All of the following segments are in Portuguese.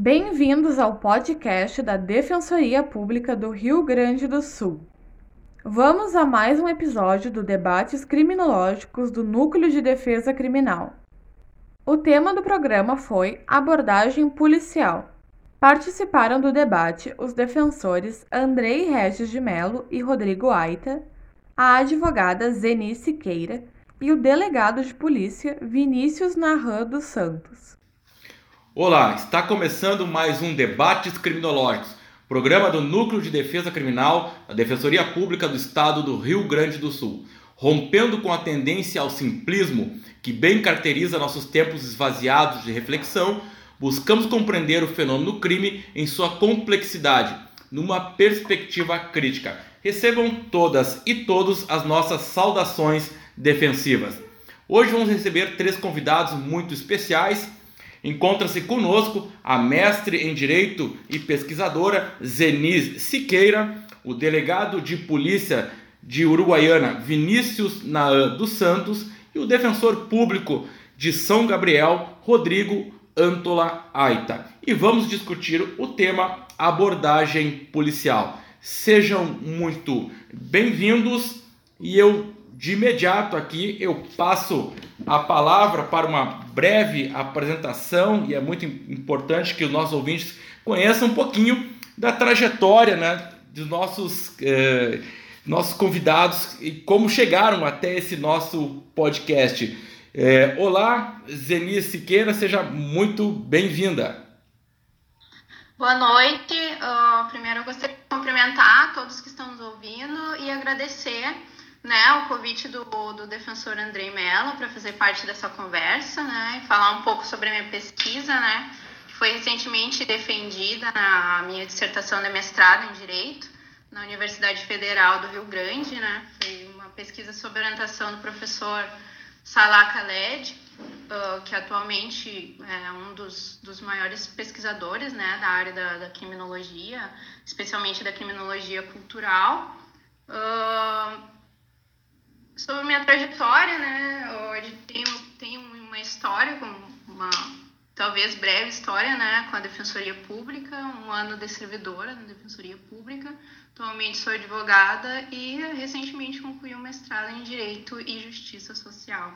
Bem-vindos ao podcast da Defensoria Pública do Rio Grande do Sul. Vamos a mais um episódio do Debates Criminológicos do Núcleo de Defesa Criminal. O tema do programa foi Abordagem Policial. Participaram do debate os defensores Andrei Regis de Melo e Rodrigo Aita, a advogada Zeni Siqueira e o delegado de polícia Vinícius Narran dos Santos. Olá, está começando mais um Debates Criminológicos, programa do Núcleo de Defesa Criminal da Defensoria Pública do Estado do Rio Grande do Sul, rompendo com a tendência ao simplismo que bem caracteriza nossos tempos esvaziados de reflexão, buscamos compreender o fenômeno crime em sua complexidade, numa perspectiva crítica. Recebam todas e todos as nossas saudações defensivas. Hoje vamos receber três convidados muito especiais. Encontra-se conosco a mestre em Direito e pesquisadora Zenise Siqueira, o delegado de polícia de Uruguaiana Vinícius Naan dos Santos e o defensor público de São Gabriel Rodrigo Antola Aita. E vamos discutir o tema abordagem policial. Sejam muito bem-vindos e eu de imediato aqui eu passo a palavra para uma breve apresentação e é muito importante que os nossos ouvintes conheçam um pouquinho da trajetória né, dos nossos, eh, nossos convidados e como chegaram até esse nosso podcast. Eh, olá, Zeni Siqueira, seja muito bem-vinda. Boa noite. Uh, primeiro eu gostaria de cumprimentar todos que estão nos ouvindo e agradecer né, o convite do, do defensor Andrei Mello para fazer parte dessa conversa, né, e falar um pouco sobre a minha pesquisa, né, que foi recentemente defendida na minha dissertação de mestrado em Direito na Universidade Federal do Rio Grande, né, foi uma pesquisa sob orientação do professor Salah Khaled, uh, que atualmente é um dos, dos maiores pesquisadores, né, da área da, da criminologia, especialmente da criminologia cultural. Uh, sobre minha trajetória, né? Hoje tenho, tenho uma história, uma talvez breve história, né? Com a Defensoria Pública, um ano de servidora na Defensoria Pública. Atualmente sou advogada e recentemente concluí um mestrado em Direito e Justiça Social.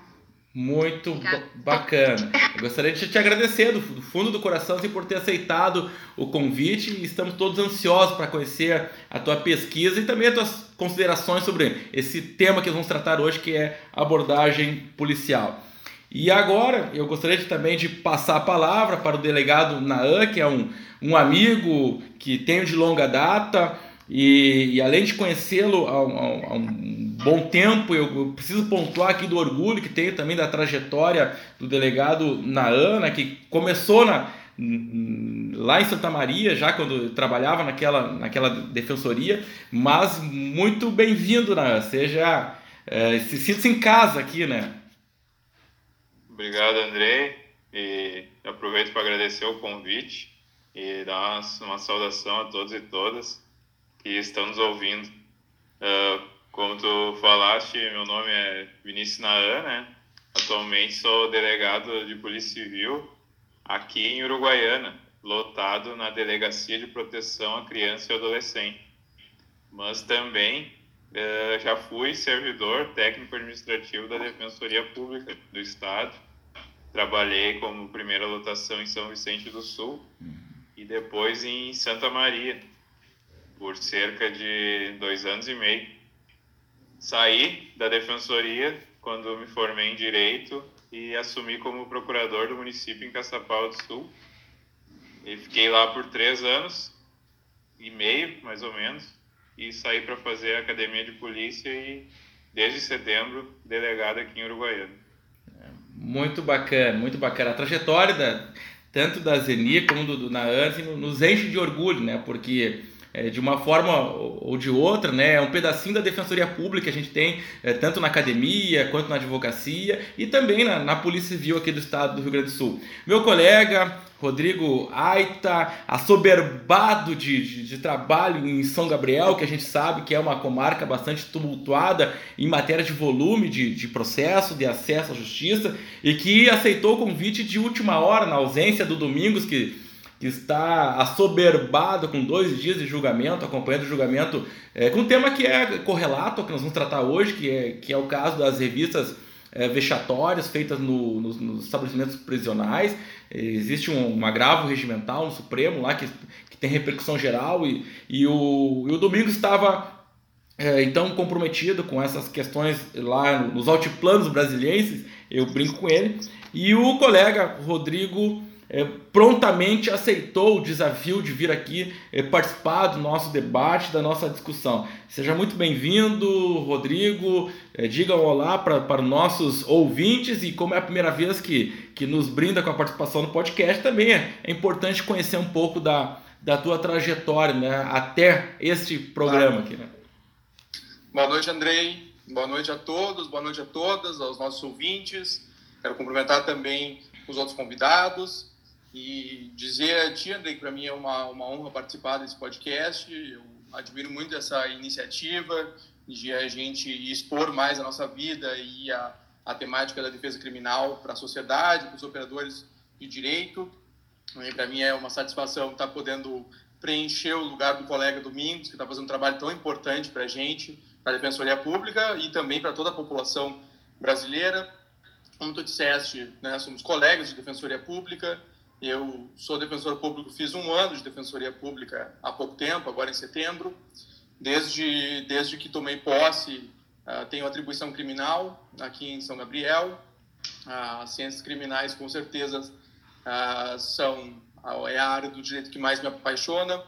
Muito bacana. Eu gostaria de te agradecer do, do, fundo do coração assim, por ter aceitado o convite e estamos todos ansiosos para conhecer a tua pesquisa e também as tuas considerações sobre esse tema que vamos tratar hoje, que é abordagem policial. E agora eu gostaria de, também de passar a palavra para o delegado Naan, que é um, um amigo que tenho de longa data e, e além de conhecê-lo há, há, há um bom tempo. Eu, preciso pontuar aqui do orgulho que tenho também da trajetória do delegado Naana, que começou na, lá em Santa Maria, já quando trabalhava naquela, naquela defensoria, mas muito bem-vindo, né? Seja, é, se sinta em casa aqui, né? Obrigado, Andrei, e aproveito para agradecer o convite e dar uma, uma saudação a todos e todas que estão nos ouvindo. Uh, como tu falaste, meu nome é Vinícius Naan, né? Atualmente sou delegado de Polícia Civil aqui em Uruguaiana, lotado na Delegacia de Proteção à Criança e Adolescente. Mas também eh, já fui servidor técnico administrativo da Defensoria Pública do Estado. Trabalhei como primeira lotação em São Vicente do Sul e depois em Santa Maria, por cerca de dois anos e meio saí da defensoria quando me formei em direito e assumi como procurador do município em Caçapava do Sul. E fiquei lá por três anos e meio, mais ou menos, e saí para fazer a academia de polícia e desde setembro delegado aqui em Uruguaiana. Muito bacana, muito bacana. A trajetória da, tanto da Zeni como do, do Naan nos enche de orgulho, né? Porque é, de uma forma ou de outra, né? É um pedacinho da defensoria pública que a gente tem, é, tanto na academia quanto na advocacia e também na, na Polícia Civil aqui do estado do Rio Grande do Sul. Meu colega Rodrigo Aita, assoberbado de, de, de, trabalho em São Gabriel, que a gente sabe que é uma comarca bastante tumultuada em matéria de volume de, de processo, de acesso à justiça, e que aceitou o convite de última hora, na ausência do Domingos, que está assoberbado com dois dias de julgamento, acompanhando o julgamento, é, com um tema que é correlato que nós vamos tratar hoje, que é, que é o caso das revistas é, vexatórias feitas no, nos, nos, estabelecimentos prisionais. Existe um, um, agravo regimental no Supremo lá que, que tem repercussão geral e, e, o, e o Domingos estava é, então comprometido com essas questões lá nos altiplanos brasileiros, eu brinco com ele, e o colega Rodrigo é, prontamente aceitou o desafio de vir aqui é, participar do nosso debate, da nossa discussão. Seja muito bem-vindo, Rodrigo. É, diga um olá para, para nossos ouvintes e como é a primeira vez que, que nos brinda com a participação no podcast, também é, é importante conhecer um pouco da, da tua trajetória né, até este programa aqui. Né? Boa noite, Andrei. Boa noite a todos, boa noite a todas, aos nossos ouvintes. Quero cumprimentar também os outros convidados e dizer a ti, Andrei, que para mim é uma, uma honra participar desse podcast. Eu admiro muito essa iniciativa de a gente expor mais a nossa vida e a, a temática da defesa criminal para a sociedade, para os operadores de direito. Para mim é uma satisfação estar podendo preencher o lugar do colega Domingos, que está fazendo um trabalho tão importante para a gente, para a Defensoria Pública e também para toda a população brasileira. Como tu disseste, né, somos colegas de Defensoria Pública, eu sou defensor público, fiz um ano de defensoria pública há pouco tempo, agora em setembro. Desde, desde que tomei posse, uh, tenho atribuição criminal aqui em São Gabriel. Uh, ciências criminais, com certeza, uh, são é a área do direito que mais me apaixona.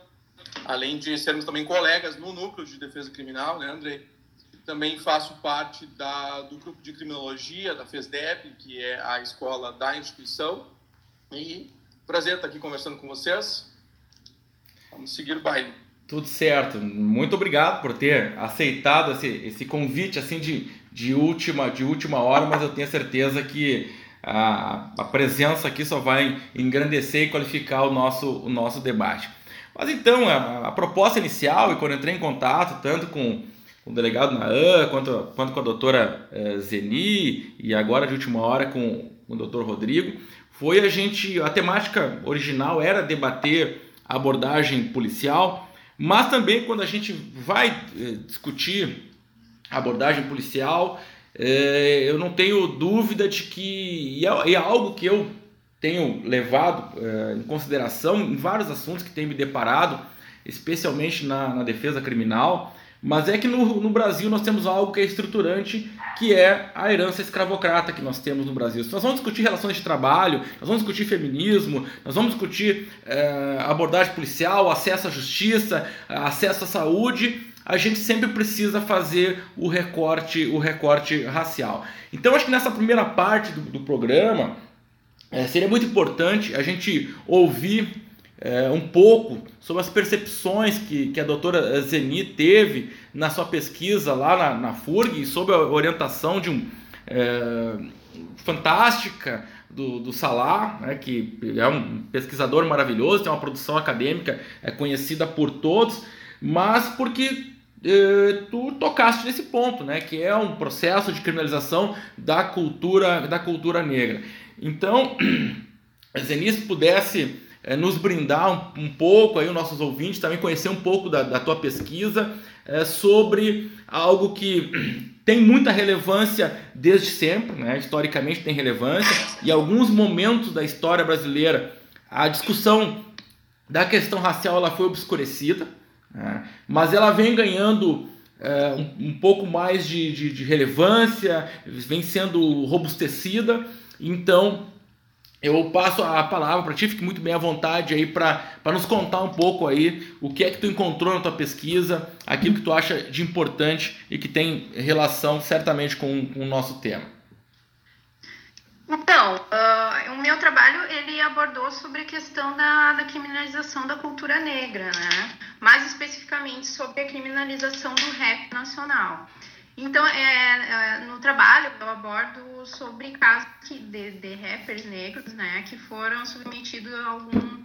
Além de sermos também colegas no núcleo de defesa criminal, né, Andrei? Também faço parte da, do grupo de criminologia da FESDEP, que é a escola da instituição. E Prazer estar aqui conversando com vocês. Vamos seguir o baile. Tudo certo. Muito obrigado por ter aceitado esse, esse convite assim de, de, última, de última hora, mas eu tenho certeza que a, a presença aqui só vai engrandecer e qualificar o nosso, o nosso debate. Mas então, a, a proposta inicial, e quando entrei em contato, tanto com, com o delegado Naan, quanto, quanto com a doutora eh, Zeni, e agora de última hora com, com o doutor Rodrigo, foi a gente. A temática original era debater a abordagem policial, mas também quando a gente vai eh, discutir a abordagem policial, eh, eu não tenho dúvida de que. E é, é algo que eu tenho levado eh, em consideração em vários assuntos que tenho me deparado, especialmente na, na defesa criminal mas é que no, no, Brasil nós temos algo que é estruturante, que é a herança escravocrata que nós temos no Brasil. Nós vamos discutir relações de trabalho, nós vamos discutir feminismo, nós vamos discutir é, abordagem policial, acesso à justiça, acesso à saúde, a gente sempre precisa fazer o recorte, o recorte racial. Então acho que nessa primeira parte do, do programa é, seria muito importante a gente ouvir é, um pouco sobre as percepções que, que a doutora Zeni teve na sua pesquisa lá na, na FURG e sob a orientação de um é, fantástica do, do Salah, né, que é um pesquisador maravilhoso, tem uma produção acadêmica é conhecida por todos, mas porque é, tu tocaste nesse ponto, né, que é um processo de criminalização da cultura da cultura negra. Então, Zeni, se pudesse é, nos brindar um, um, pouco, aí, os nossos ouvintes, também conhecer um pouco da, da tua pesquisa é, sobre algo que tem muita relevância desde sempre, né? historicamente tem relevância, e alguns momentos da história brasileira a discussão da questão racial ela foi obscurecida, né? mas ela vem ganhando é, um, um, pouco mais de, de, de relevância, vem sendo robustecida, então eu passo a palavra para ti, fique muito bem à vontade aí para nos contar um pouco aí o que é que tu encontrou na tua pesquisa, aquilo que tu acha de importante e que tem relação certamente com, com o nosso tema. Então, uh, o meu trabalho ele abordou sobre a questão da, da criminalização da cultura negra, né? Mais especificamente sobre a criminalização do rap nacional. Então, é, é, no trabalho eu abordo sobre casos de, de rappers negros, né, que foram submetidos a algum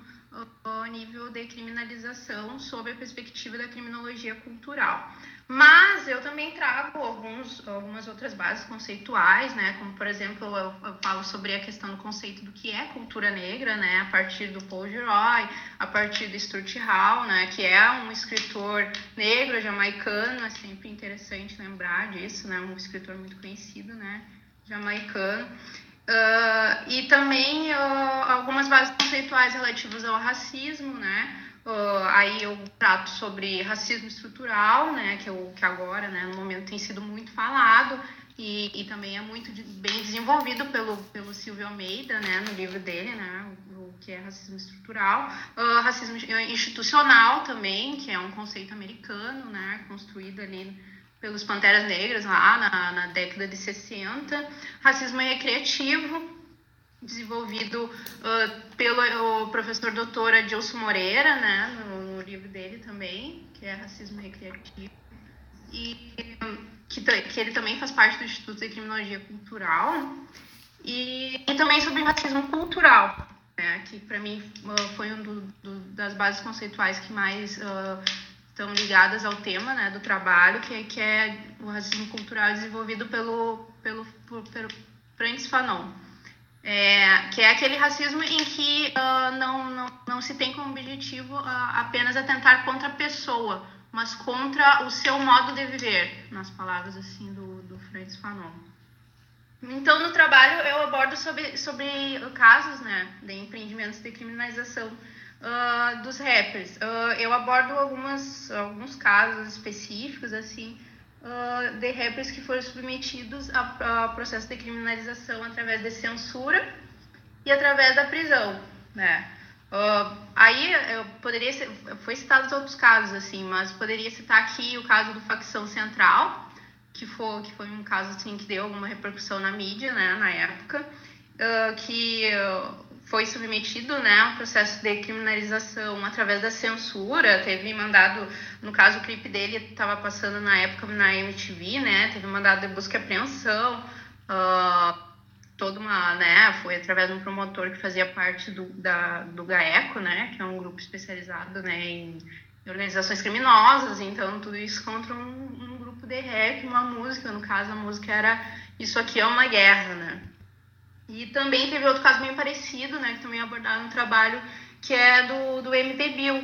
nível de criminalização sob a perspectiva da criminologia cultural. Mas eu também trago alguns, algumas outras bases conceituais, né? Como, por exemplo, eu, eu, falo sobre a questão do conceito do que é cultura negra, né? A partir do Paul Gilroy, a partir do Stuart Hall, né? Que é um escritor negro, jamaicano, é sempre interessante lembrar disso, né? Um escritor muito conhecido, né? Jamaicano. Uh, e também uh, algumas bases conceituais relativas ao racismo, né? Uh, aí eu trato sobre racismo estrutural, né, que, eu, que agora, né, no momento tem sido muito falado e, e também é muito de, bem desenvolvido pelo, pelo Silvio Almeida, né, no livro dele, né, o, o que é racismo estrutural. Uh, racismo institucional também, que é um conceito americano, né, construído ali pelos Panteras Negras lá na, na década de 60. Racismo recreativo, desenvolvido uh, pelo professor doutor Adilson Moreira, né, no, no, livro dele também, que é Racismo Recreativo, e que, que ele também faz parte do Instituto de Criminologia Cultural, e, e também sobre racismo cultural, né, que para mim foi um do, do, das bases conceituais que mais uh, estão ligadas ao tema né, do trabalho, que, que é o racismo cultural desenvolvido pelo, pelo, pelo, pelo Francis Fanon. É, que é aquele racismo em que uh, não, não, não se tem como objetivo uh, apenas atentar contra a pessoa, mas contra o seu modo de viver, nas palavras assim do, do Francis Fanon. Então, no trabalho, eu abordo sobre, sobre casos né, de empreendimentos de criminalização uh, dos rappers. eu abordo algumas, alguns casos específicos, assim, uh, de rappers que foram submetidos a, processo de criminalização através de censura e através da prisão, né? Uh, aí eu poderia ser, foi citado outros casos assim, mas poderia citar aqui o caso do facção central, que foi que foi um caso assim que deu alguma repercussão na mídia, né, na época, uh, que foi submetido né, a um processo de criminalização através da censura, teve mandado, no caso o clipe dele estava passando na época na MTV, né, teve mandado de busca e apreensão, uh, toda uma, né, foi através de um promotor que fazia parte do, da, do GAECO, né, que é um grupo especializado, né, em organizações criminosas, então tudo isso contra um, um grupo de rap, uma música, no caso a música era Isso Aqui é Uma Guerra, né, e também teve outro caso bem parecido, né, que também abordaram no trabalho, que é do, do MP Bill,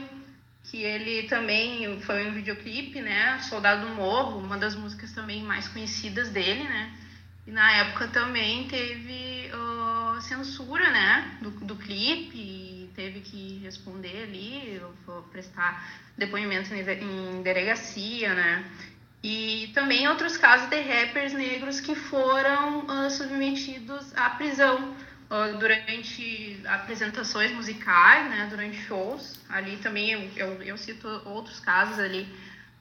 que ele também foi um videoclipe, né, Soldado do Morro, uma das músicas também mais conhecidas dele, né, e na época também teve uh, censura, né, do, do clipe, teve que responder ali, prestar depoimento em delegacia, né, e também outros casos de rappers negros que foram uh, submetidos à prisão uh, durante apresentações musicais, né, durante shows. Ali também eu, eu, eu cito outros casos ali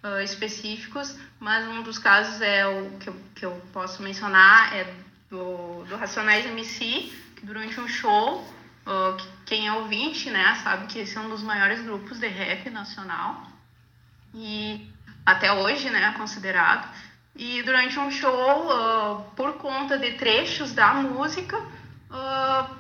uh, específicos, mas um dos casos é o que eu, que eu posso mencionar é do, do Racionais MC, que durante um show, quem é ouvinte, né, sabe que esse é um dos maiores grupos de rap nacional. E até hoje, né, considerado. E durante um show, uh, por conta de trechos da música, uh,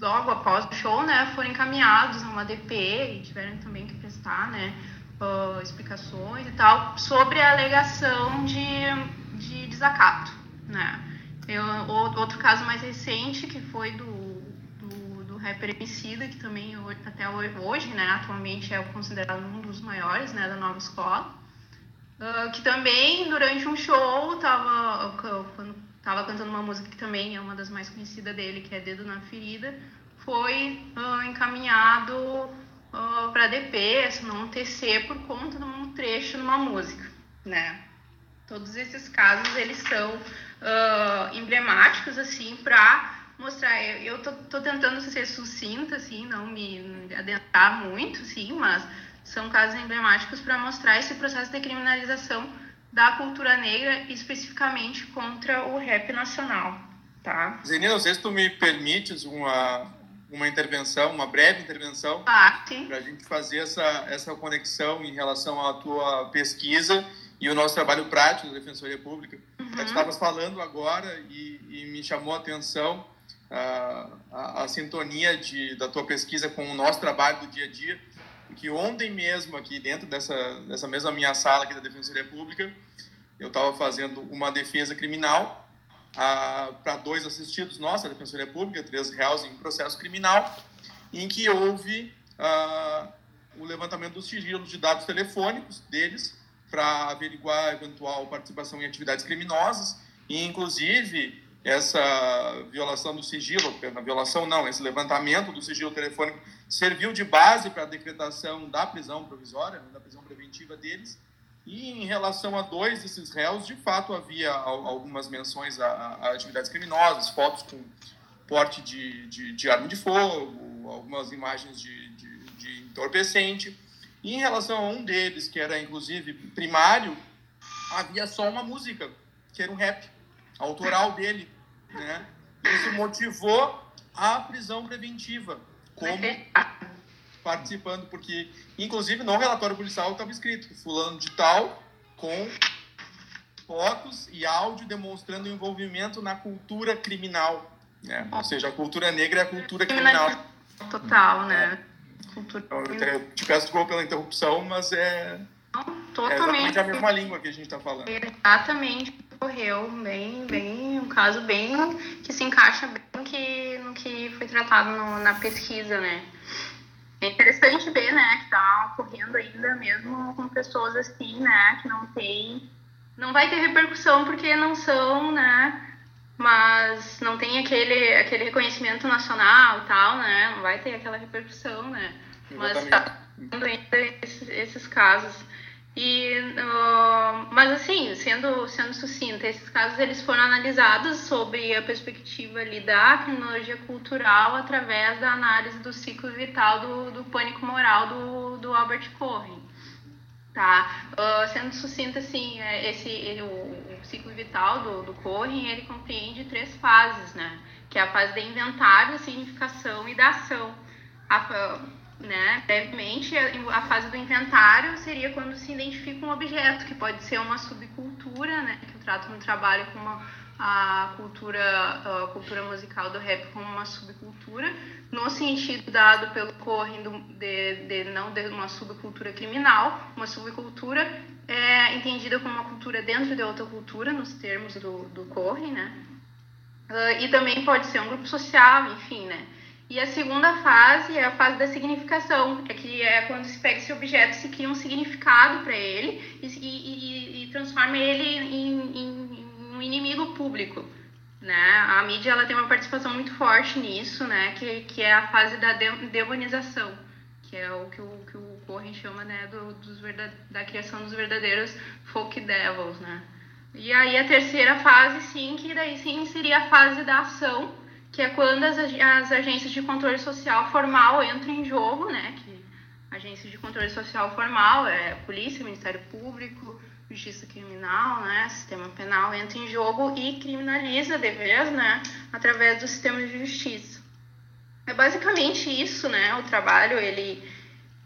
logo após o show, né, foram encaminhados a uma DP e tiveram também que prestar, né, uh, explicações e tal sobre a alegação de, de desacato, né. Eu, outro caso mais recente que foi do, rapper Emicida, que também até hoje, né, atualmente é considerado um dos maiores, né, da nova escola. Uh, que também durante um show tava quando tava cantando uma música que também é uma das mais conhecidas dele, que é Dedo na Ferida, foi uh, encaminhado uh, para DP, não TC, por conta de um trecho numa música, né? Todos esses casos eles são emblemáticos assim para mostrar. Eu, eu tô, tô, tentando ser sucinta assim, não me adentrar muito, sim, mas são casos emblemáticos para mostrar esse processo de criminalização da cultura negra, especificamente contra o rap nacional. Tá? Zenina, não sei se tu me permites uma, uma intervenção, uma breve intervenção, ah, para a gente fazer essa, essa conexão em relação à tua pesquisa e o nosso trabalho prático da Defensoria Pública. Uhum. Tu estavas falando agora e, e, me chamou a atenção a, a, a, sintonia de, da tua pesquisa com o nosso trabalho do dia a dia, que ontem mesmo, aqui dentro dessa, dessa mesma minha sala aqui da Defensoria Pública, eu estava fazendo uma defesa criminal para dois assistidos nossos, da Defensoria Pública, três réus em processo criminal, em que houve o levantamento dos sigilos de dados telefônicos deles para averiguar eventual participação em atividades criminosas e, inclusive, essa violação do sigilo, na violação não, esse levantamento do sigilo telefônico serviu de base para a decretação da prisão provisória, né, da prisão preventiva deles. E em relação a dois desses réus, de fato havia algumas menções a, a atividades criminosas, fotos com porte de, de, de arma de fogo, algumas imagens de, de, de entorpecente. E em relação a um deles, que era inclusive primário, havia só uma música, que era um rap autoral dele, né? Isso motivou a prisão preventiva, como participando, porque inclusive no relatório policial estava escrito fulano de tal com fotos e áudio demonstrando envolvimento na cultura criminal, né? Ou seja, a cultura negra é a cultura criminal. Total, né? Cultura. Então, eu te peço desculpa pela interrupção, mas é, Totalmente. é exatamente a mesma língua que a gente está falando. Exatamente ocorreu bem, bem, um caso bem que se encaixa bem no que, no que foi tratado no, na pesquisa, né? É interessante ver, né, que tá ocorrendo ainda mesmo com pessoas assim, né, que não tem, não vai ter repercussão porque não são, né, mas não tem aquele, aquele reconhecimento nacional e tal, né, não vai ter aquela repercussão, né, mas tá ainda esses, esses casos. E, uh, mas assim, sendo, sendo sucinta, esses casos eles foram analisados sob a perspectiva ali da criminologia cultural através da análise do ciclo vital do, do pânico moral do, do Albert Cohen. Tá? Uh, sendo sucinta, assim, é, esse, ele, o, o, ciclo vital do, do Cohen, ele compreende três fases, né? Que é a fase de inventário, da significação e da ação. A, né? Brevemente, a fase do inventário seria quando se identifica um objeto, que pode ser uma subcultura, né? que eu trato no trabalho como uma, a cultura, a cultura musical do rap como uma subcultura, no sentido dado pelo Corrin de, de, não de uma subcultura criminal, uma subcultura é entendida como uma cultura dentro de outra cultura, nos termos do, do Corrin, né? Uh, e também pode ser um grupo social, enfim, né? E a segunda fase é a fase da significação, é que é quando se pega esse objeto, se cria um significado para ele e, e, e, transforma ele em, em, um inimigo público. Né? A mídia ela tem uma participação muito forte nisso, né? que, que é a fase da demonização, que é o que o, que o Corrin chama né? Do, dos verdade... da criação dos verdadeiros folk devils. Né? E aí a terceira fase, sim, que daí sim seria a fase da ação, que é quando as, as agências de controle social formal entram em jogo, né? Que agências de controle social formal é polícia, Ministério Público, justiça criminal, né? Sistema penal entra em jogo e criminaliza deveres, né? Através do sistema de justiça. É basicamente isso, né? O trabalho, ele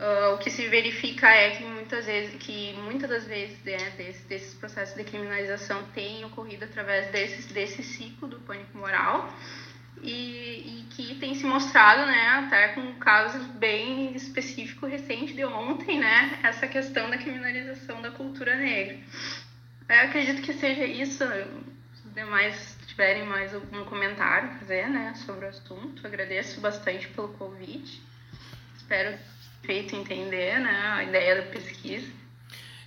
Uh, o que se verifica é que muitas vezes, que muitas das vezes né, desses, desses processos de criminalização têm ocorrido através desses, desse ciclo do pânico moral e, e, que tem se mostrado, né, até com casos bem específico recente de ontem, né, essa questão da criminalização da cultura negra. Eu acredito que seja isso. Se os demais tiverem mais algum comentário a fazer, né, sobre o assunto, agradeço bastante pelo convite. Espero ter feito entender, né, a ideia da pesquisa.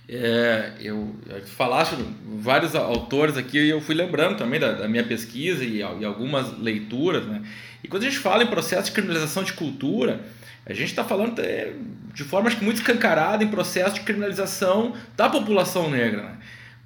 É, eu, eu falaste vários autores aqui e eu fui lembrando também da, da minha pesquisa e, e, algumas leituras, né? E quando a gente fala em processo de criminalização de cultura, a gente está falando de, de forma acho que muito escancarada em processo de criminalização da população negra, né?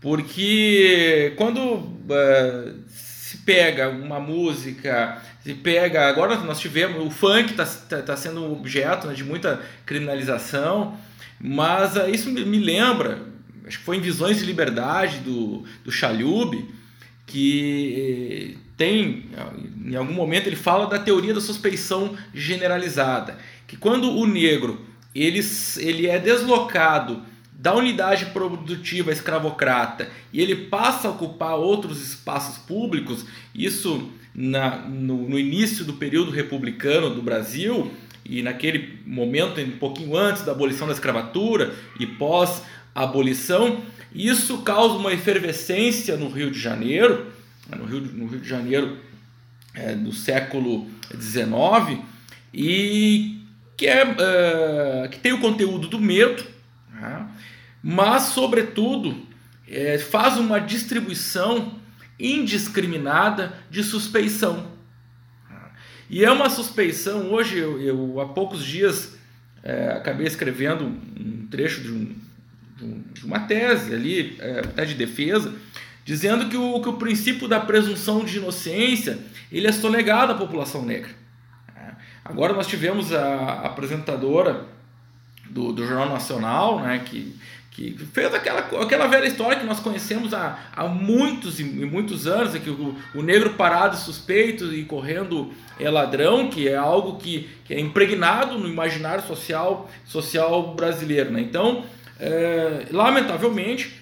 Porque quando é, se pega uma música, se pega. Agora nós tivemos. O funk está tá, tá sendo objeto né, de muita criminalização. Mas uh, isso me lembra, acho que foi em Visões de Liberdade do, do Chalhub, que eh, tem, em algum momento, ele fala da teoria da suspeição generalizada, que quando o negro ele, ele é deslocado da unidade produtiva escravocrata e ele passa a ocupar outros espaços públicos, isso na, no, no início do período republicano do Brasil e naquele momento, um pouquinho antes da abolição da escravatura e pós-abolição, isso causa uma efervescência no Rio de Janeiro, no Rio, no Rio de Janeiro é, do século XIX, e que, é, uh, que tem o conteúdo do medo, né? mas, sobretudo, é, faz uma distribuição indiscriminada de suspeição. E é uma suspeição, hoje, eu, eu há poucos dias é, acabei escrevendo um trecho de, um, de, um, de uma tese ali, é, até de defesa, dizendo que o, que o princípio da presunção de inocência ele é sonegado à população negra. Agora nós tivemos a apresentadora do, do Jornal Nacional, né, que, que fez aquela, aquela velha história que nós conhecemos há, há muitos e muitos anos, é que o, o negro parado suspeito e correndo é ladrão, que é algo que, que é impregnado no imaginário social, social brasileiro. Né? Então, é, lamentavelmente,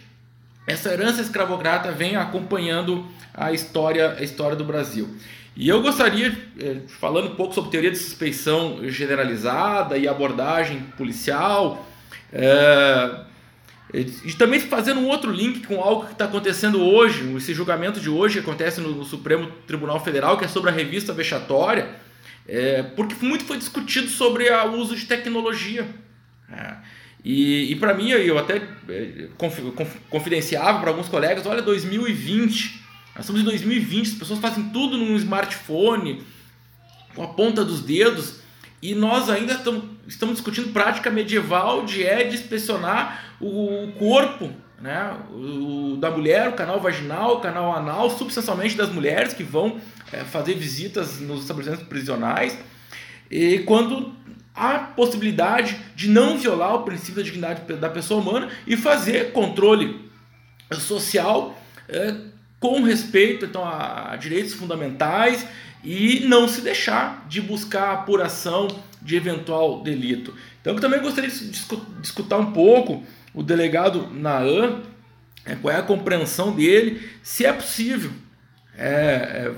essa herança escravocrata vem acompanhando a história, a história do Brasil. E eu gostaria, eh, falando um pouco sobre teoria de suspeição generalizada e abordagem policial, é, e também fazendo um outro link com algo que está acontecendo hoje, esse julgamento de hoje que acontece no, Supremo Tribunal Federal, que é sobre a revista vexatória, é, porque muito foi discutido sobre o uso de tecnologia. É, e, e para mim, eu até confidenciava para alguns colegas, olha, 2020 nós estamos em 2020, as pessoas fazem tudo num smartphone, com a ponta dos dedos, e nós ainda estamos, estamos discutindo prática medieval de é inspecionar o corpo né, o, da mulher, o canal vaginal, o canal anal, substancialmente das mulheres que vão é, fazer visitas nos estabelecimentos prisionais, e quando há possibilidade de não violar o princípio da dignidade da pessoa humana e fazer controle social é, com respeito então, a direitos fundamentais e não se deixar de buscar a apuração de eventual delito. Então eu também gostaria de escutar um pouco o delegado Naan, é, qual é a compreensão dele, se é possível é, é,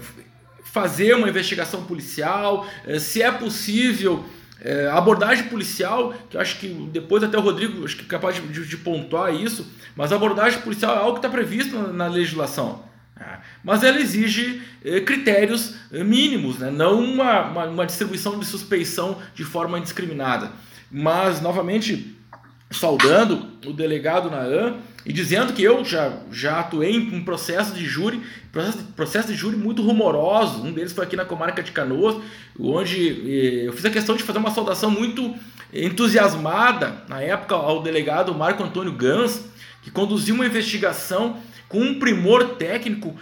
fazer uma investigação policial, é, se é possível é, abordagem policial, que eu acho que depois até o Rodrigo acho que é capaz de, de pontuar isso, mas abordagem policial é algo que está previsto na, na legislação. É. Mas ela exige eh, critérios eh, mínimos, né? não uma, uma, uma, distribuição de suspeição de forma indiscriminada. Mas, novamente, saudando o delegado Naan e dizendo que eu já, já atuei em um processo de júri, processo, processo de júri muito rumoroso. Um deles foi aqui na comarca de Canoas, onde eh, eu fiz a questão de fazer uma saudação muito entusiasmada, na época, ao delegado Marco Antônio Gans, que conduziu uma investigação com um primor técnico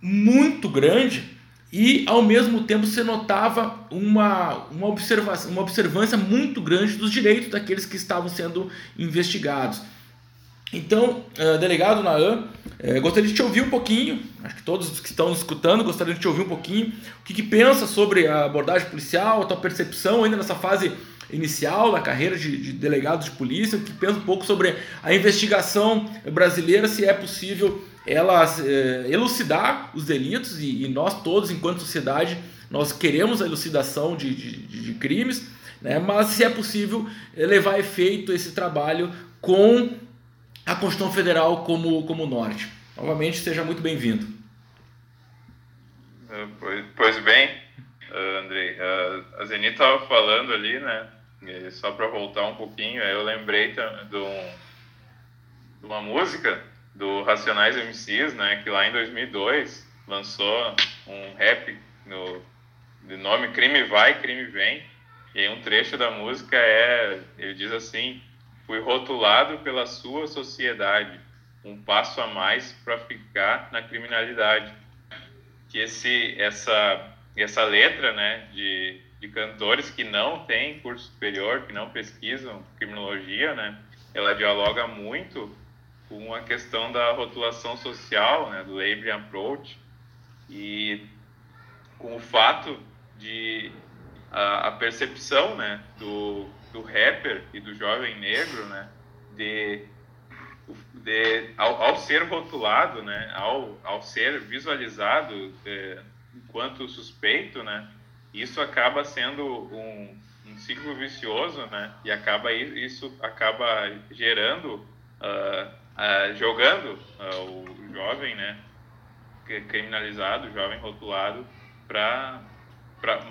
muito grande e ao mesmo tempo se notava uma, uma, observação, uma observância muito grande dos direitos daqueles que estavam sendo investigados. Então, uh, delegado Naan, uh, gostaria de te ouvir um pouquinho, acho que todos que estão escutando gostariam de te ouvir um pouquinho, o que, que pensa sobre a abordagem policial, a tua percepção ainda nessa fase inicial da carreira de, de delegado de polícia, que pensa um pouco sobre a investigação brasileira, se é possível ela é, elucidar os delitos, e, e, nós todos, enquanto sociedade, nós queremos a elucidação de, de, de crimes, né? mas se é possível levar a efeito esse trabalho com a Constituição Federal como, como norte. Novamente, seja muito bem-vindo. Uh, pois, bem, Andrei, uh, a Zeni estava falando ali, né, e só para voltar um pouquinho, eu lembrei de, um, de uma música do Racionais MCs, né, que lá em 2002 lançou um rap no, de nome Crime Vai, Crime Vem. E aí um trecho da música é, ele diz assim: "Fui rotulado pela sua sociedade, um passo a mais para ficar na criminalidade". Que esse essa essa letra, né, de de cantores que não têm curso superior, que não pesquisam criminologia, né? Ela dialoga muito com a questão da rotulação social, né, do labeling approach, e com o fato de a, a percepção, né, do, do rapper e do jovem negro, né, de, de ao, ao, ser rotulado, né, ao, ao ser visualizado é, enquanto suspeito, né, isso acaba sendo um, um ciclo vicioso, né, e acaba isso acaba gerando, uh, uh, jogando uh, o jovem, né, criminalizado, jovem rotulado, para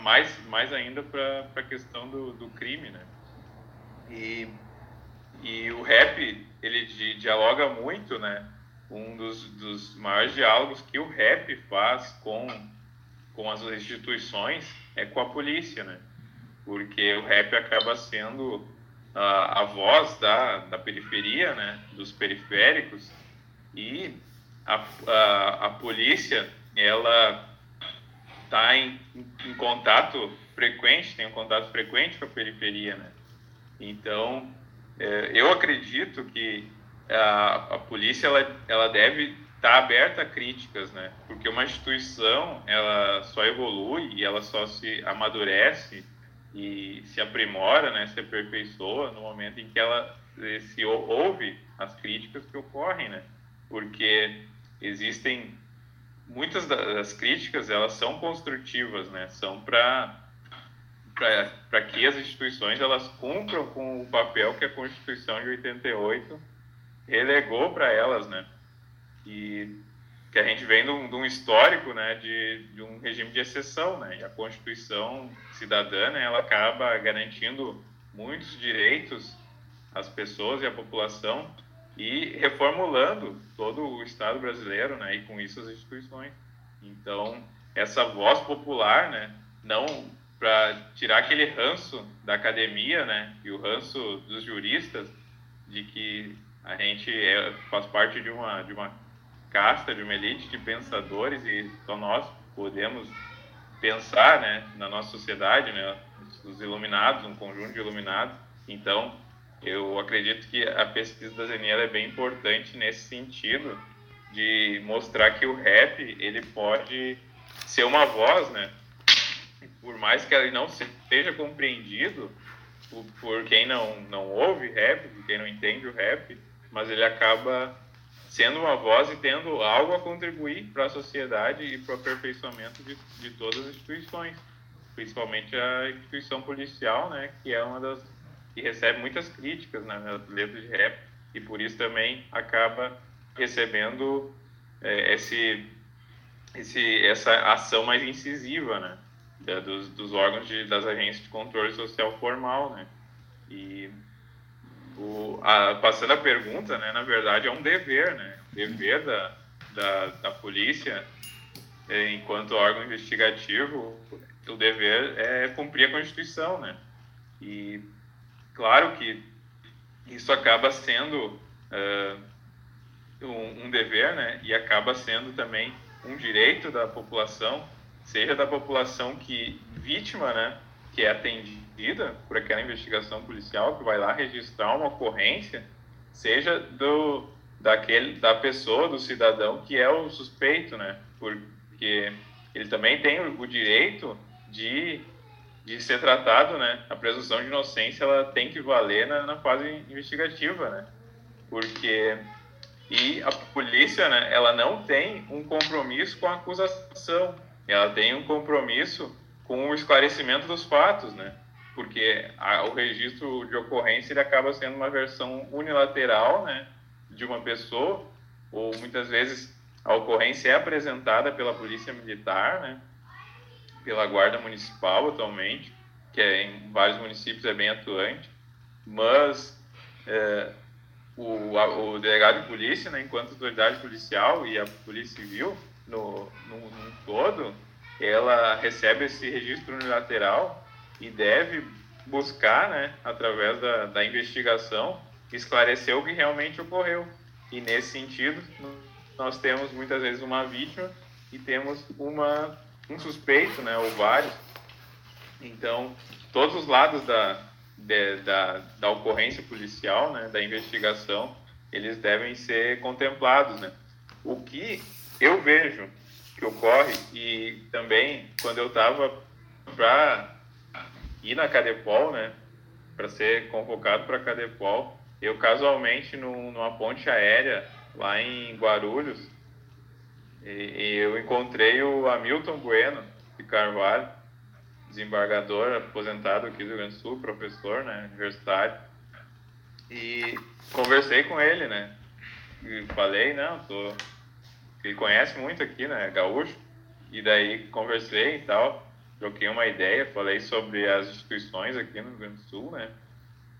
mais mais ainda para a questão do, do crime, né? E e o rap, ele dialoga muito, né? Um dos, dos maiores diálogos que o rap faz com, com as instituições é com a polícia, né? Porque o rap acaba sendo a, a voz da, da periferia, né? Dos periféricos e a, a, a polícia, ela está em, em, contato frequente, tem um contato frequente com a periferia, né? Então, é, eu acredito que a, a polícia ela, ela deve estar tá aberta a críticas, né? Porque uma instituição ela só evolui e ela só se amadurece e se aprimora, né? Se aperfeiçoa no momento em que ela se ouve as críticas que ocorrem, né? Porque existem muitas das críticas elas são construtivas, né? São para para que as instituições elas cumpram com o papel que a Constituição de 88 relegou para elas, né? E que a gente vem de um, de um histórico, né, de, de, um regime de exceção, né? E a Constituição cidadã, né, ela acaba garantindo muitos direitos às pessoas e à população e reformulando todo o Estado brasileiro, né? E com isso as instituições. Então essa voz popular, né? Não para tirar aquele ranço da academia, né, e o ranço dos juristas de que a gente é, faz parte de uma de uma casta, de uma elite de pensadores e só nós podemos pensar, né, na nossa sociedade, né, os iluminados, um conjunto de iluminados. Então, eu acredito que a pesquisa da Zeniela é bem importante nesse sentido de mostrar que o rap ele pode ser uma voz, né, por mais que ele não seja compreendido por, por, quem não, não ouve rap, por quem não entende o rap, mas ele acaba sendo uma voz e tendo algo a contribuir para a sociedade e para o aperfeiçoamento de, de todas as instituições, principalmente a instituição policial, né, que é uma das que recebe muitas críticas né, nas de rap e por isso também acaba recebendo é, esse, esse, essa ação mais incisiva, né? da, dos, dos, órgãos de, das agências de controle social formal, né? E o, a, passando a pergunta, né, na verdade é um dever, né? dever da, da, da polícia, é, enquanto órgão investigativo, o dever é cumprir a Constituição, né? E claro que isso acaba sendo uh, um, um dever, né? E acaba sendo também um direito da população seja da população que vítima, né, que é atendida por aquela investigação policial que vai lá registrar uma ocorrência, seja do daquele da pessoa, do cidadão que é o suspeito, né, porque ele também tem o, o direito de de ser tratado, né? A presunção de inocência ela tem que valer na, na fase investigativa, né? Porque e a polícia, né? Ela não tem um compromisso com a acusação ela tem um compromisso com o esclarecimento dos fatos, né? Porque a, o registro de ocorrência ele acaba sendo uma versão unilateral, né, de uma pessoa, ou muitas vezes a ocorrência é apresentada pela polícia militar, né, pela guarda municipal atualmente, que é, em vários municípios é bem atuante, mas é, o, a, o delegado de polícia, né, enquanto autoridade policial e a polícia civil, no, no, no todo, ela recebe esse registro unilateral e deve buscar, né, através da, da investigação, esclarecer o que realmente ocorreu. E nesse sentido, nós temos muitas vezes uma vítima e temos uma, um suspeito, né, ou vários. Então, todos os lados da, de, da, da ocorrência policial, né, da investigação, eles devem ser contemplados, né. O que eu vejo que ocorre e também quando eu estava para ir na Cadepol, né, para ser convocado para a Cadepol, eu casualmente num, numa ponte aérea lá em Guarulhos, e, e eu encontrei o Hamilton Bueno de Carvalho, desembargador aposentado aqui do Rio Grande do Sul, professor, né, universitário, e conversei com ele, né, e falei, não, tô, ele conhece muito aqui, né, gaúcho, e daí conversei e tal, troquei uma ideia, falei sobre as instituições aqui no Rio Grande do Sul, né,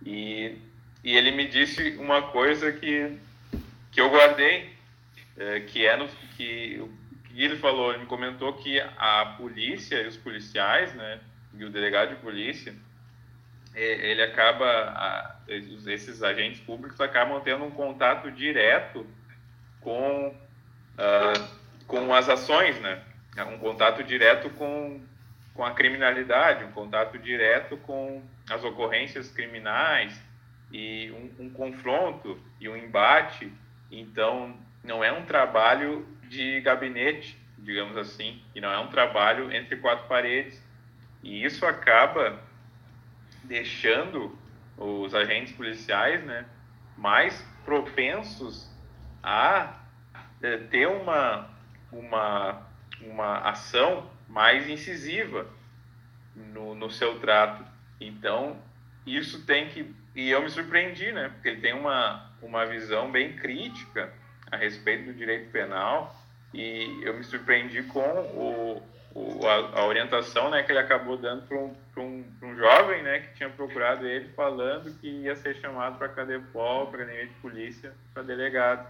e, e ele me disse uma coisa que, que eu guardei, é, que é no, que que ele falou, ele me comentou que a polícia e os policiais, né, e o delegado de polícia, ele acaba, esses agentes públicos acabam tendo um contato direto com, uh, com as ações, né, um contato direto com, com a criminalidade, um contato direto com as ocorrências criminais e um, um confronto e um embate. Então, não é um trabalho de gabinete, digamos assim, e não é um trabalho entre quatro paredes. E isso acaba deixando os agentes policiais né, mais propensos a eh, ter uma, uma, uma ação mais incisiva no, no seu trato. Então, isso tem que. E eu me surpreendi, né? Porque ele tem uma, uma visão bem crítica a respeito do direito penal e eu me surpreendi com o, o a, a, orientação né, que ele acabou dando para um, um, um, jovem né, que tinha procurado ele falando que ia ser chamado para CADEPOL, para academia de polícia, para delegado.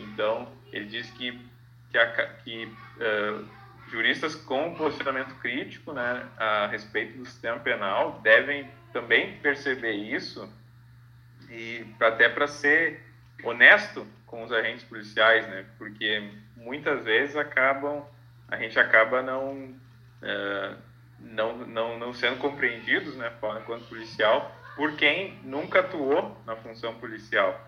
Então, ele disse que, que, a, que uh, juristas com posicionamento crítico né, a respeito do sistema penal devem também perceber isso e até para ser honesto com os agentes policiais, né? Porque muitas vezes acabam, a gente acaba não, é, não, não, não sendo compreendidos, né, enquanto policial, por quem nunca atuou na função policial.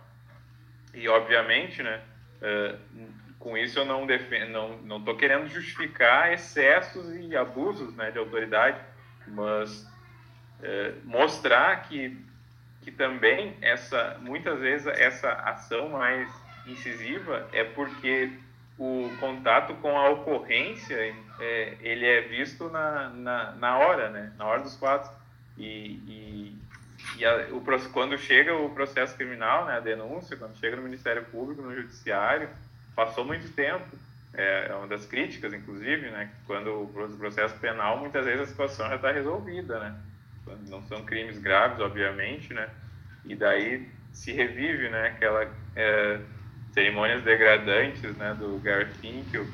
E, obviamente, né, é, com isso eu não defendo, não não estou querendo justificar excessos e abusos, né, de autoridade, mas é, mostrar que que também essa muitas vezes essa ação mais incisiva é porque o contato com a ocorrência é, ele é visto na, na, na, hora, né? Na hora dos fatos. E, e, e a, o, quando chega o processo criminal, né, a denúncia, quando chega no Ministério Público, no Judiciário, passou muito tempo. É, é uma das críticas, inclusive, né? Quando o processo penal, muitas vezes a situação já está resolvida, né? Não são crimes graves, obviamente, né? E daí se revive, né? Aquela é, cerimônias degradantes né, do Garfinkel,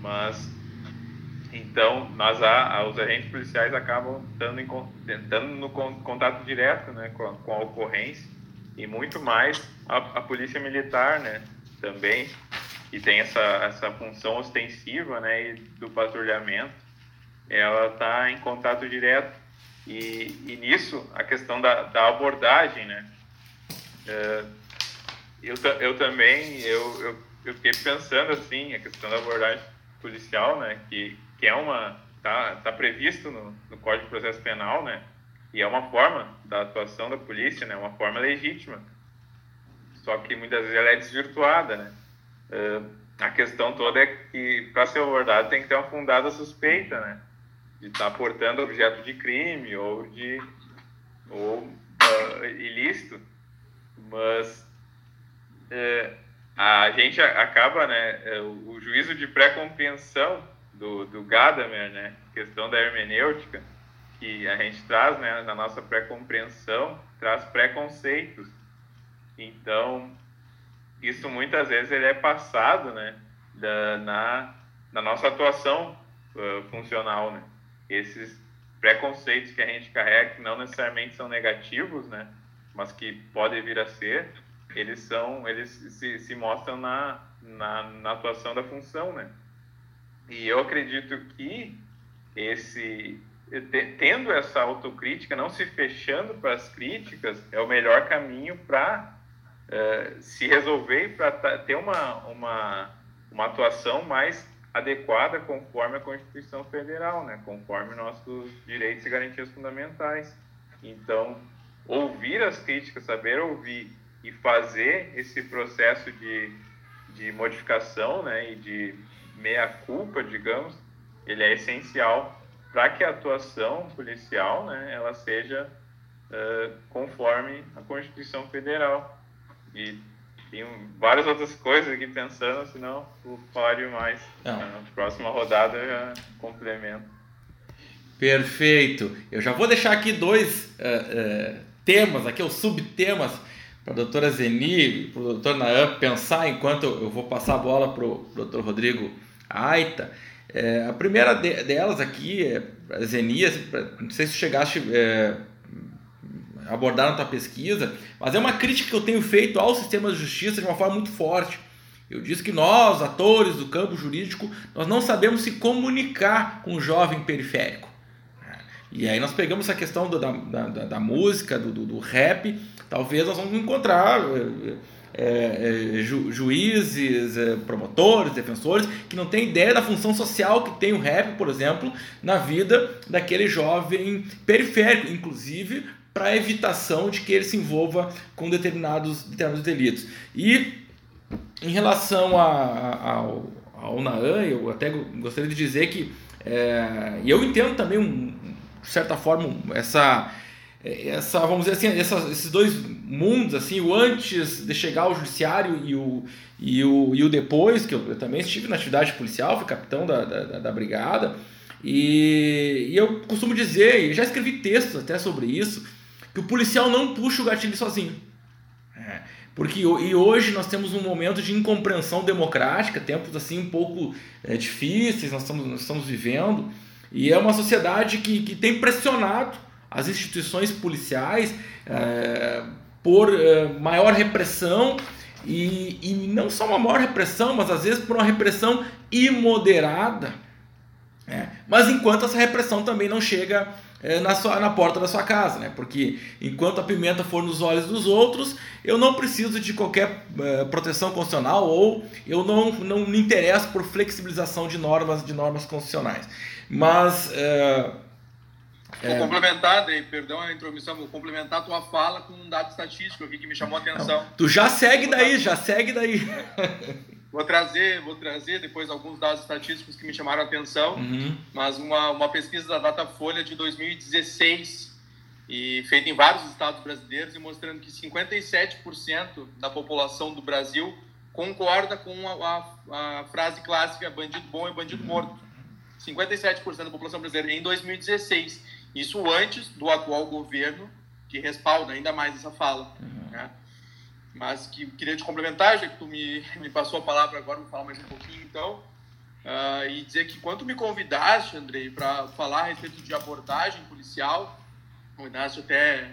mas então nós os agentes policiais acabam estando no contato direto né, com, a, com a ocorrência e muito mais a, a, polícia militar né, também que tem essa, essa função ostensiva né, e do patrulhamento. Ela está em contato direto. E, e nisso a questão da, da abordagem né, é, eu, eu também, eu, eu, eu fiquei pensando assim, a questão da abordagem policial, né, que, que é uma, tá, tá previsto no, no Código de Processo Penal, né, e é uma forma da atuação da polícia, né, uma forma legítima, só que muitas vezes ela é desvirtuada, né, uh, a questão toda é que para ser abordado tem que ter uma fundada suspeita, né, de estar tá portando objeto de crime ou de ou uh, ilícito, mas é, a gente acaba, né, é, o, juízo de pré-compreensão do, do Gadamer, né, questão da hermenêutica, que a gente traz, né, na nossa pré-compreensão, traz preconceitos. Então, isso muitas vezes ele é passado, né, da, na, na nossa atuação uh, funcional, né. Esses preconceitos que a gente carrega, que não necessariamente são negativos, né, mas que podem vir a ser, eles são eles se, se mostram na, na, na atuação da função né e eu acredito que esse tendo essa autocrítica não se fechando para as críticas é o melhor caminho para eh, se resolver para ter uma, uma uma atuação mais adequada conforme a Constituição Federal, né? Conforme nossos direitos e garantias fundamentais. Então, ouvir as críticas, saber ouvir e fazer esse processo de, de modificação né, e de meia-culpa, digamos, ele é essencial para que a atuação policial né, ela seja uh, conforme a Constituição Federal. E tem várias outras coisas aqui pensando, senão vou falar demais. Não. Na próxima rodada eu já complemento. Perfeito. Eu já vou deixar aqui dois uh, uh, temas, aqui os subtemas para a doutora Zeni e para o doutor Naan pensar enquanto eu vou passar a bola para o doutor Rodrigo Aita. É, a primeira de, delas aqui é a Zeni, não sei se chegaste é, abordar na tua pesquisa, mas é uma crítica que eu tenho feito ao sistema de justiça de uma forma muito forte. Eu disse que nós, atores do campo jurídico, nós não sabemos se comunicar com o jovem periférico. E aí nós pegamos essa questão do, da, da, da, música, do, do, do, rap, talvez nós vamos encontrar é, é, ju, juízes, é, promotores, defensores, que não têm ideia da função social que tem o rap, por exemplo, na vida daquele jovem periférico, inclusive para evitação de que ele se envolva com determinados, determinados delitos. E em relação a, a, ao, ao Naan, eu até gostaria de dizer que, é, e eu entendo também, um, de certa forma, essa, essa vamos dizer assim, essa, esses dois mundos, assim, o antes de chegar ao judiciário e o, e o, e o depois, que eu, eu também estive na atividade policial, fui capitão da, da, da brigada, e, e eu costumo dizer, e já escrevi textos até sobre isso, que o policial não puxa o gatilho sozinho. É, porque e hoje nós temos um momento de incompreensão democrática, tempos assim um pouco é, difíceis, nós estamos, nós estamos vivendo, e é uma sociedade que, que tem pressionado as instituições policiais é, por é, maior repressão e, e não só uma maior repressão, mas às vezes por uma repressão imoderada. É. Mas enquanto essa repressão também não chega é, na, sua, na porta da sua casa, né? Porque enquanto a pimenta for nos olhos dos outros, eu não preciso de qualquer é, proteção constitucional ou eu não, não me interesso por flexibilização de normas de normas constitucionais. Mas é, Vou complementar, Dei, perdão a intromissão, vou complementar a tua fala com um dado estatístico aqui que me chamou a atenção. Não, tu já segue daí, já segue daí. Vou trazer, vou trazer depois alguns dados estatísticos que me chamaram a atenção, uhum. mas uma, uma pesquisa da Datafolha de 2016 e feita em vários estados brasileiros e mostrando que 57% da população do Brasil concorda com a, a, a, frase clássica bandido bom é bandido morto. 57% da população brasileira em 2016. Isso antes do atual governo, que respalda ainda mais essa fala. Uhum. Né? Mas que queria te complementar, já que tu me, me passou a palavra agora, vou falar mais um pouquinho então, uh, e dizer que quando me convidaste, Andrei, para falar a respeito de abordagem policial, convidaste até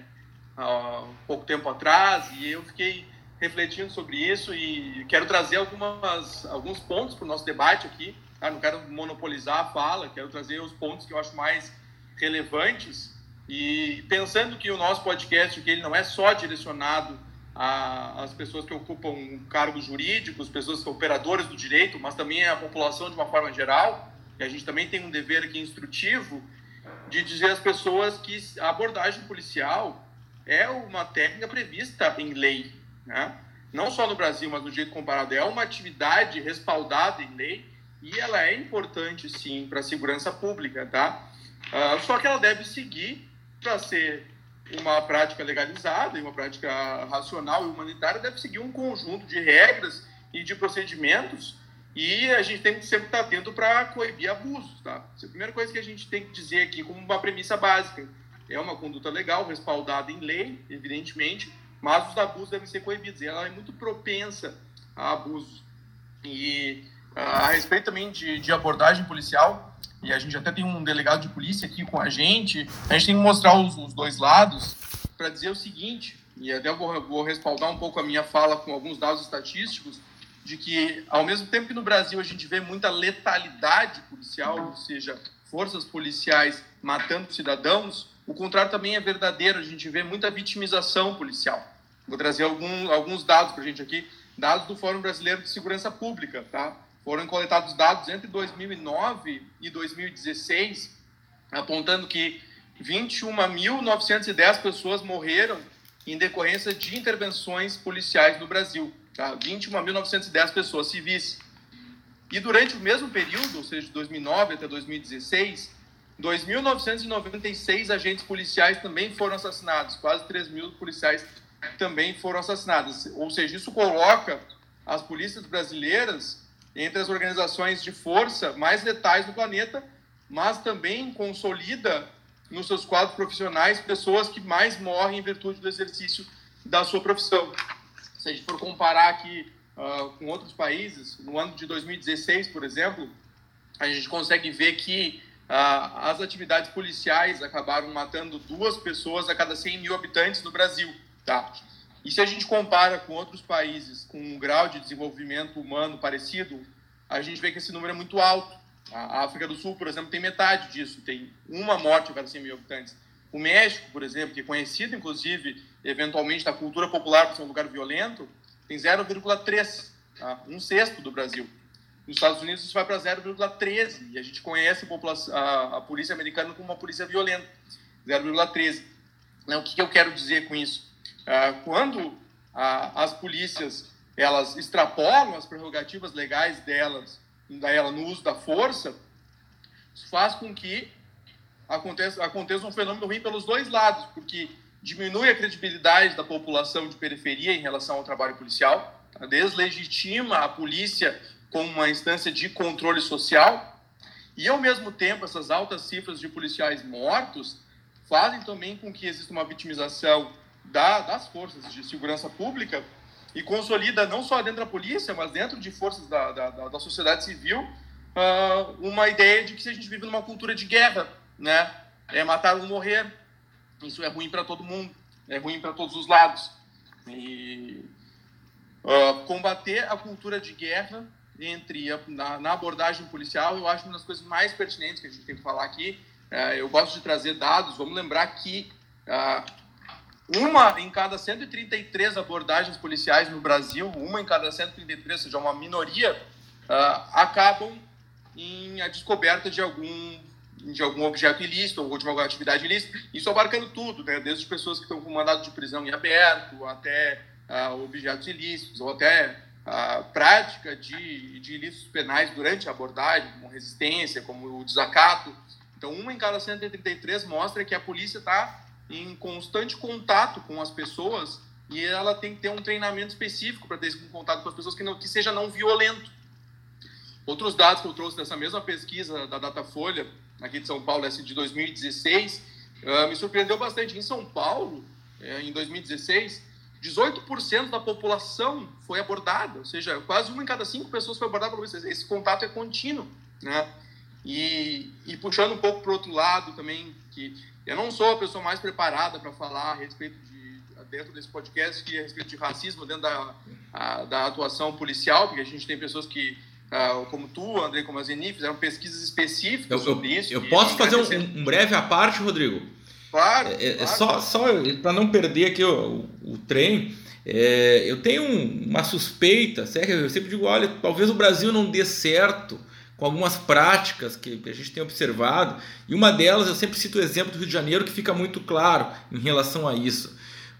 uh, um pouco tempo atrás, e eu fiquei refletindo sobre isso e quero trazer algumas, alguns pontos para o nosso debate aqui, tá? não quero monopolizar a fala, quero trazer os pontos que eu acho mais relevantes, e pensando que o nosso podcast, que ele não é só direcionado a, as pessoas que ocupam cargos jurídicos, pessoas que são operadores do direito, mas também a população de uma forma geral. E a gente também tem um dever aqui instrutivo de dizer às pessoas que a abordagem policial é uma técnica prevista em lei, né? não só no Brasil, mas no jeito comparado. É uma atividade respaldada em lei e ela é importante, sim, para a segurança pública, tá? Uh, só que ela deve seguir para ser uma prática legalizada e uma prática racional e humanitária deve seguir um conjunto de regras e de procedimentos e a gente tem que sempre estar atento para coibir abusos, tá? Essa é a primeira coisa que a gente tem que dizer aqui como uma premissa básica. É uma conduta legal, respaldada em lei, evidentemente, mas os abusos devem ser coibidos. E ela é muito propensa a abusos. E a respeito também de, de abordagem policial, e a gente até tem um delegado de polícia aqui com a gente, a gente tem que mostrar os, os dois lados para dizer o seguinte, e até eu vou, vou respaldar um pouco a minha fala com alguns dados estatísticos, de que ao mesmo tempo que no Brasil a gente vê muita letalidade policial, ou seja, forças policiais matando cidadãos, o contrário também é verdadeiro, a gente vê muita vitimização policial. Vou trazer algum, alguns dados para a gente aqui, dados do Fórum Brasileiro de Segurança Pública, tá? Foram coletados dados entre 2009 e 2016, apontando que 21.910 pessoas morreram em decorrência de intervenções policiais no Brasil. Tá? 21.910 pessoas civis. E durante o mesmo período, ou seja, de 2009 até 2016, 2.996 agentes policiais também foram assassinados, quase 3 mil policiais também foram assassinados. Ou seja, isso coloca as polícias brasileiras entre as organizações de força mais letais do planeta, mas também consolida nos seus quadros profissionais pessoas que mais morrem em virtude do exercício da sua profissão. Se a gente for comparar aqui uh, com outros países, no ano de 2016, por exemplo, a gente consegue ver que uh, as atividades policiais acabaram matando duas pessoas a cada 100 mil habitantes no Brasil. Tá? E se a gente compara com outros países com um grau de desenvolvimento humano parecido, a gente vê que esse número é muito alto. A África do Sul, por exemplo, tem metade disso, tem uma morte a cada 100 mil habitantes. O México, por exemplo, que é conhecido, inclusive, eventualmente, da cultura popular por ser um lugar violento, tem 0,3, tá? um sexto do Brasil. Nos Estados Unidos, isso vai para 0,13, e a gente conhece a, a, a, polícia americana como uma polícia violenta, 0,13. Né? O que, que, eu quero dizer com isso? Ah, quando as polícias elas extrapolam as prerrogativas legais delas dela no uso da força, faz com que aconteça, aconteça um fenômeno ruim pelos dois lados, porque diminui a credibilidade da população de periferia em relação ao trabalho policial, tá? deslegitima a polícia como uma instância de controle social, e ao mesmo tempo essas altas cifras de policiais mortos fazem também com que exista uma vitimização da, das forças de segurança pública e consolida não só dentro da polícia, mas dentro de forças da, da, da sociedade civil, uh, uma ideia de que se a gente vive numa cultura de guerra, né? É matar ou morrer. Isso é ruim para todo mundo, é ruim para todos os lados. E uh, combater a cultura de guerra entre a, na, na, abordagem policial, eu acho uma das coisas mais pertinentes que a gente tem que falar aqui. Uh, eu gosto de trazer dados. Vamos lembrar que uma em cada 133 abordagens policiais no Brasil, uma em cada 133, ou seja, uma minoria, uh, acabam em a descoberta de algum de algum objeto ilícito ou de alguma atividade ilícita, isso abarcando tudo, né? desde pessoas que estão com mandado de prisão em aberto, até uh, objetos ilícitos, ou até a uh, prática de, de ilícitos penais durante a abordagem, como resistência, como o desacato. Então, uma em cada 133 mostra que a polícia está em constante contato com as pessoas e ela tem que ter um treinamento específico para ter esse contato com as pessoas que, não, que seja não violento. Outros dados que eu trouxe dessa mesma pesquisa da Datafolha, aqui de São Paulo, essa de 2016, uh, me surpreendeu bastante. Em São Paulo, uh, em 2016, 18% da população foi abordada, ou seja, quase uma em cada cinco pessoas foi abordada por vocês. Esse contato é contínuo, né? E, e puxando um pouco para o outro lado também, que eu não sou a pessoa mais preparada para falar a respeito de, dentro desse podcast, que é a respeito de racismo dentro da, a, da atuação policial, porque a gente tem pessoas que, uh, como tu, André, como a Zeni, fizeram pesquisas específicas eu, sobre eu, isso. Eu posso fazer um, um, breve à parte, Rodrigo? Claro. É, é claro. Só, só para não perder aqui o, o, o trem. É, eu tenho uma suspeita, sério, eu sempre digo, olha, talvez o Brasil não dê certo com algumas práticas que, a gente tem observado, e uma delas eu sempre cito o exemplo do Rio de Janeiro que fica muito claro em relação a isso,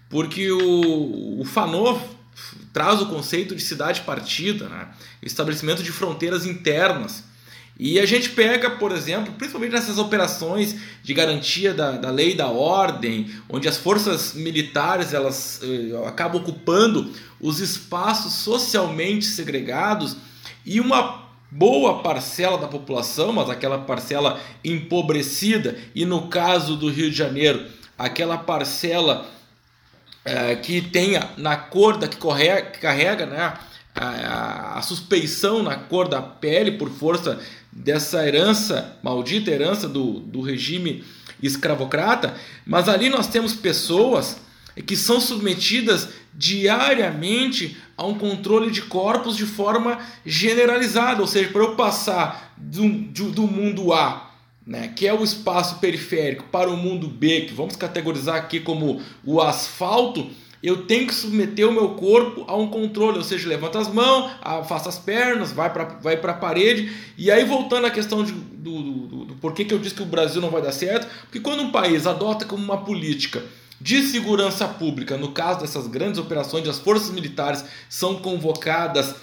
porque o, o Fanon traz o conceito de cidade partida, né? estabelecimento de fronteiras internas. E a gente pega, por exemplo, principalmente nessas operações de garantia da, da lei e da ordem, onde as forças militares elas eh, acabam ocupando os espaços socialmente segregados e uma boa parcela da população, mas aquela parcela empobrecida, e no caso do Rio de Janeiro, aquela parcela é, que tenha na cor da que, corre, que carrega né, a, a, suspeição na cor da pele por força dessa herança, maldita herança do, do regime escravocrata, mas ali nós temos pessoas que são submetidas diariamente a um controle de corpos de forma generalizada, ou seja, para eu passar do, do mundo A, né, que é o espaço periférico, para o mundo B, que vamos categorizar aqui como o asfalto, eu tenho que submeter o meu corpo a um controle, ou seja, levanta as mãos, afasta as pernas, vai para vai a parede. E aí, voltando à questão de, do, do, do, do porquê que eu disse que o Brasil não vai dar certo, porque quando um país adota como uma política de segurança pública, no caso dessas grandes operações, as forças militares são convocadas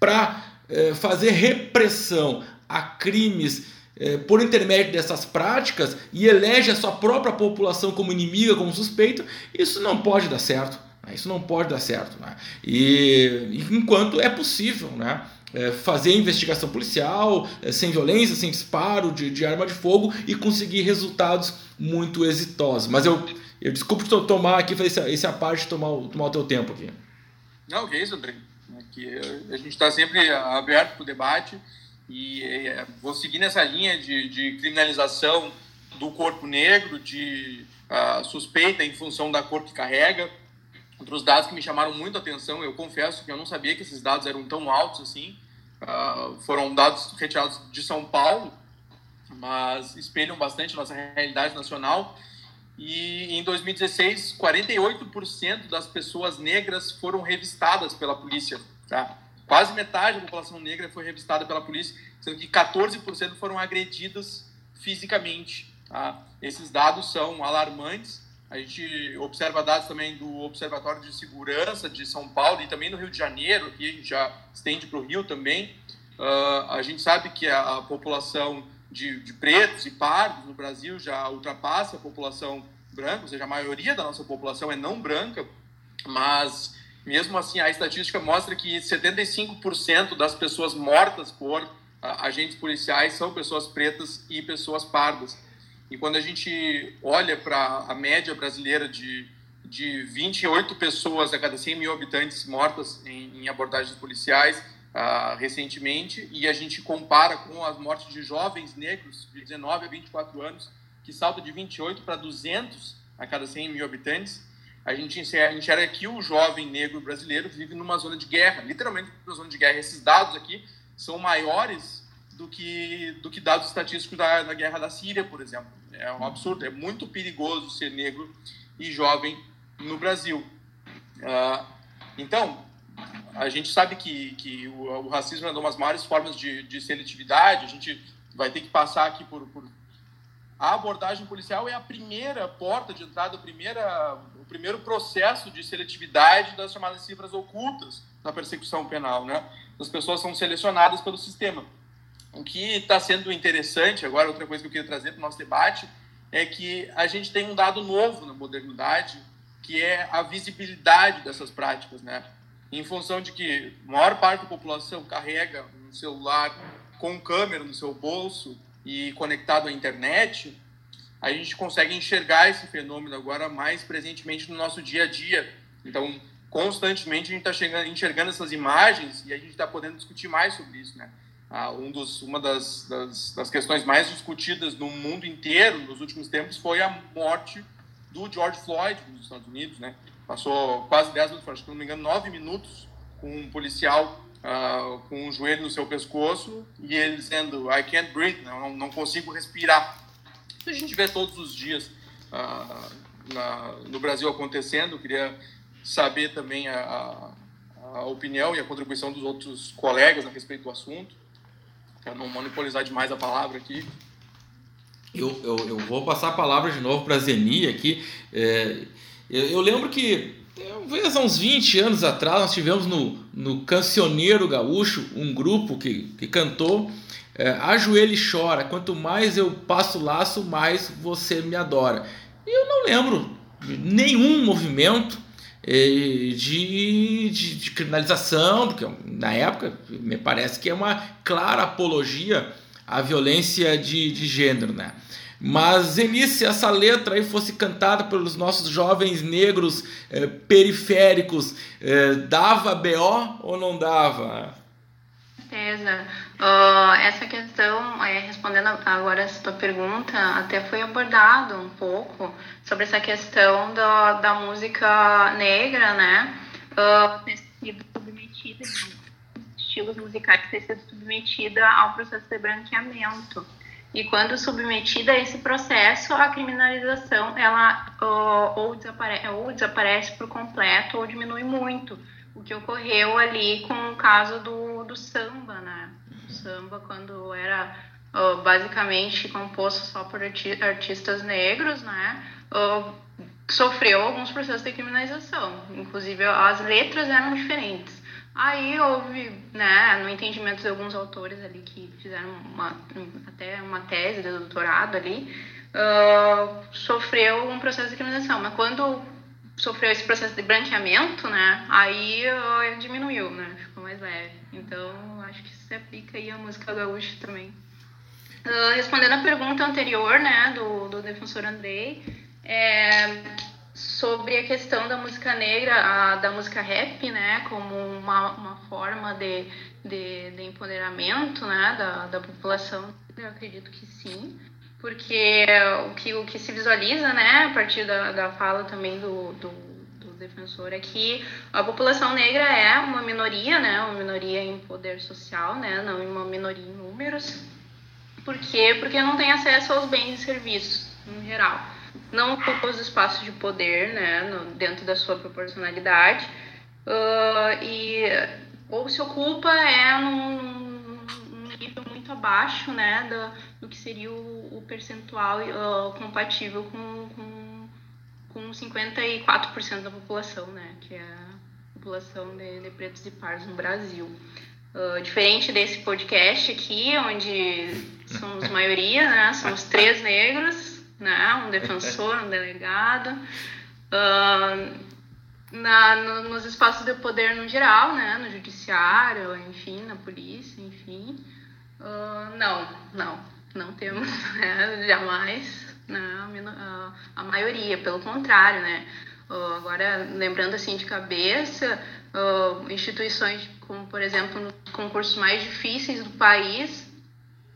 para eh, fazer repressão a crimes eh, por intermédio dessas práticas e elege a sua própria população como inimiga, como suspeita, isso não pode dar certo. Né? Isso não pode dar certo. Né? E enquanto é possível, né? É, fazer investigação policial é, sem violência, sem disparo de, de, arma de fogo e conseguir resultados muito exitosos. Mas eu, eu desculpe tomar aqui, fazer esse, esse a parte tomar, tomar o teu tempo aqui. Não, que isso, André. É que a gente está sempre aberto para o debate e é, vou seguir nessa linha de, de criminalização do corpo negro, de uh, suspeita em função da cor que carrega. Outros dados que me chamaram muito a atenção, eu confesso que eu não sabia que esses dados eram tão altos assim, uh, foram dados retirados de São Paulo, mas espelham bastante a nossa realidade nacional. E em 2016, 48% das pessoas negras foram revistadas pela polícia. Tá? Quase metade da população negra foi revistada pela polícia, sendo que 14% foram agredidas fisicamente. Tá? Esses dados são alarmantes a gente observa dados também do Observatório de Segurança de São Paulo e também no Rio de Janeiro, que já estende para o Rio também. Uh, a gente sabe que a, a população de, de, pretos e pardos no Brasil já ultrapassa a população branca, ou seja, a maioria da nossa população é não branca, mas mesmo assim a estatística mostra que 75% das pessoas mortas por uh, agentes policiais são pessoas pretas e pessoas pardas. E quando a gente olha para a média brasileira de, de 28 pessoas a cada 100 mil habitantes mortas em, em abordagens policiais uh, recentemente, e a gente compara com as mortes de jovens negros de 19 a 24 anos, que salta de 28 para 200 a cada 100 mil habitantes, a gente enxerga que o jovem negro brasileiro vive numa zona de guerra, literalmente numa zona de guerra. Esses dados aqui são maiores do que, do que dados estatísticos da, da guerra da Síria, por exemplo. É um absurdo, é muito perigoso ser negro e jovem no Brasil. Uh, então, a gente sabe que, que o, o, racismo é uma das maiores formas de, de seletividade, a gente vai ter que passar aqui por, por... A abordagem policial é a primeira porta de entrada, a primeira, o primeiro processo de seletividade das chamadas cifras ocultas da persecução penal. Né? As pessoas são selecionadas pelo sistema. O que está sendo interessante, agora outra coisa que eu queria trazer para o nosso debate, é que a gente tem um dado novo na modernidade, que é a visibilidade dessas práticas, né? Em função de que a maior parte da população carrega um celular com câmera no seu bolso e conectado à internet, a gente consegue enxergar esse fenômeno agora mais presentemente no nosso dia a dia. Então, constantemente a gente está enxergando essas imagens e a gente está podendo discutir mais sobre isso, né? Ah, um dos, uma das, das, das, questões mais discutidas no mundo inteiro nos últimos tempos foi a morte do George Floyd nos Estados Unidos, né? Passou quase 10 minutos, acho que não me engano, 9 minutos com um policial ah, com um joelho no seu pescoço e ele dizendo I can't breathe, não, não consigo respirar. Isso a gente vê todos os dias ah, na, no Brasil acontecendo. Eu queria saber também a, a, a opinião e a contribuição dos outros colegas a respeito do assunto para não monopolizar demais a palavra aqui. Eu, eu, eu vou passar a palavra de novo para a Zeni aqui. É, eu, eu, lembro que, talvez há uns 20 anos atrás, nós tivemos no, no Cancioneiro Gaúcho um grupo que, que cantou é, e chora, quanto mais eu passo laço, mais você me adora. E eu não lembro de nenhum movimento de, de, de, criminalização, porque na época me parece que é uma clara apologia à violência de, de gênero, né? Mas, Eunice, se essa letra aí fosse cantada pelos nossos jovens negros eh, periféricos, eh, dava BO ou não dava? certeza. Uh, essa questão, é, respondendo agora essa tua pergunta, até foi abordado um pouco sobre essa questão da, da música negra, né? Uh, ter sido submetida, estilos musicais ter sido submetida ao processo de branqueamento. E quando submetida a esse processo, a criminalização ela uh, ou, desapare ou desaparece por completo ou diminui muito o que ocorreu ali com o caso do, do samba, né? O samba, quando era uh, basicamente composto só por arti artistas negros, né? Uh, sofreu alguns processos de criminalização. Inclusive, as letras eram diferentes. Aí houve, né, no entendimento de alguns autores ali que fizeram uma, até uma tese de doutorado ali, uh, sofreu um processo de criminalização. Mas quando sofreu esse processo de branqueamento, né, aí uh, diminuiu, né, ficou mais leve. Então, acho que se aplica aí a música gaúcha também. Uh, respondendo a pergunta anterior, né, do, do defensor Andrei, é, sobre a questão da música negra, a, da música rap, né, como uma, uma forma de, de, de empoderamento, né, da, da população, eu acredito que sim, porque o que, o que se visualiza, né, a partir da, da fala também do, do, do defensor é que a população negra é uma minoria, né, uma minoria em poder social, né, não uma minoria em números, por quê? Porque não tem acesso aos bens e serviços, em geral não ocupa os espaços de poder, né, no, dentro da sua proporcionalidade, uh, e ou se ocupa é num, num nível muito abaixo, né, do, do que seria o, o percentual uh, compatível com, com, com 54% da população, né, que é a população de, de pretos e pardos no Brasil. Uh, diferente desse podcast aqui, onde somos maioria, né, somos três negros, né? um defensor, um delegado, uh, na, no, nos espaços de poder no geral, né? no judiciário, enfim, na polícia, enfim. Uh, não, não, não temos, né? jamais né? a, maioria, pelo contrário, né? Uh, agora, lembrando assim de cabeça, uh, instituições como, por exemplo, nos concursos mais difíceis do país,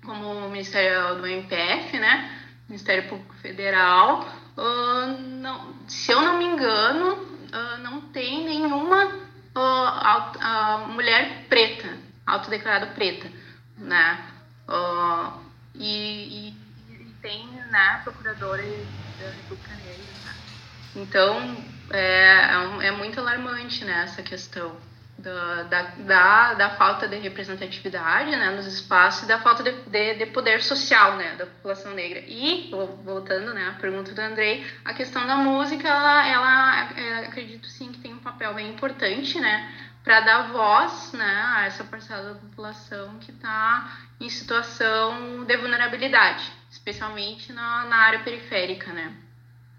como o Ministério do MPF, né? Ministério Público Federal, uh, não, se eu não me engano, uh, não tem nenhuma uh, mulher preta, autodeclarada preta, né? E, e, e, tem, né, procuradora da República Negra, né? Então, é, é, é muito alarmante, né, essa questão da, da, da, falta de representatividade né, nos espaços e da falta de, de, de, poder social né, da população negra. E, voltando né, à pergunta do Andrei, a questão da música, ela, ela é, acredito sim que tem um papel bem importante né, para dar voz né, a essa parcela da população que está em situação de vulnerabilidade, especialmente na, na área periférica, né,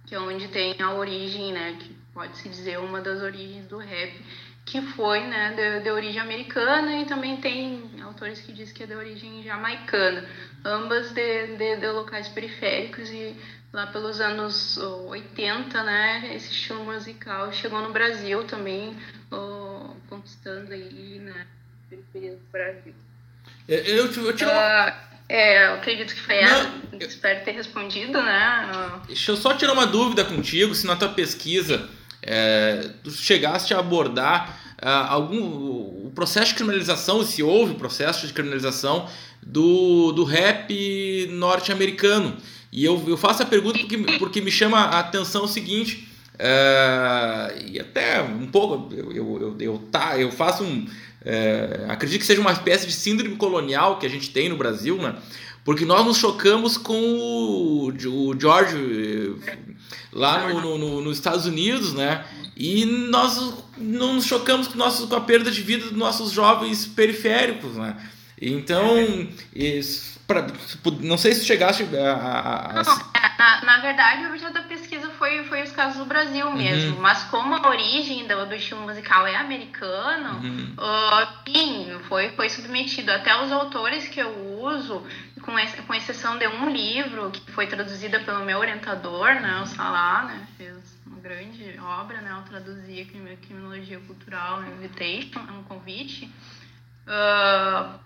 que é onde tem a origem, né, que pode-se dizer uma das origens do rap, que foi né, de, de, origem americana e também tem autores que dizem que é de origem jamaicana, ambas de, de, de, locais periféricos e lá pelos anos 80, né, esse estilo musical chegou no Brasil também, oh, conquistando aí, né, periferia do Brasil. Eu, eu, eu tiro uma... uh, é, eu acredito que foi ela. Espero ter respondido, né? Deixa eu só tirar uma dúvida contigo, se na tua pesquisa é, tu chegaste a abordar algum o processo de criminalização, se houve processo de criminalização do, do rap norte-americano. E eu, eu faço a pergunta porque, porque me chama a atenção o seguinte, uh, e até um pouco, eu, eu, eu, tá, eu faço um. Uh, acredito que seja uma espécie de síndrome colonial que a gente tem no Brasil, né? Porque nós nos chocamos com o, o George lá no, no, nos Estados Unidos, né? E nós não nos chocamos com, nossos, com a perda de vida dos nossos jovens periféricos, né? Então, isso, pra, não sei se chegaste a. a, a... Não, é, na, na, verdade, o objeto da pesquisa foi, foi os casos do Brasil uhum. mesmo. Uhum. Mas como a origem do, do estilo musical é americano, uhum. uh, sim, foi, foi submetido. Até os autores que eu uso, com, ex, com exceção de um livro que foi traduzida pelo meu orientador, né, o Salah, né, fez grande obra, né, ao traduzir criminologia cultural, invitation, é um convite. Uh,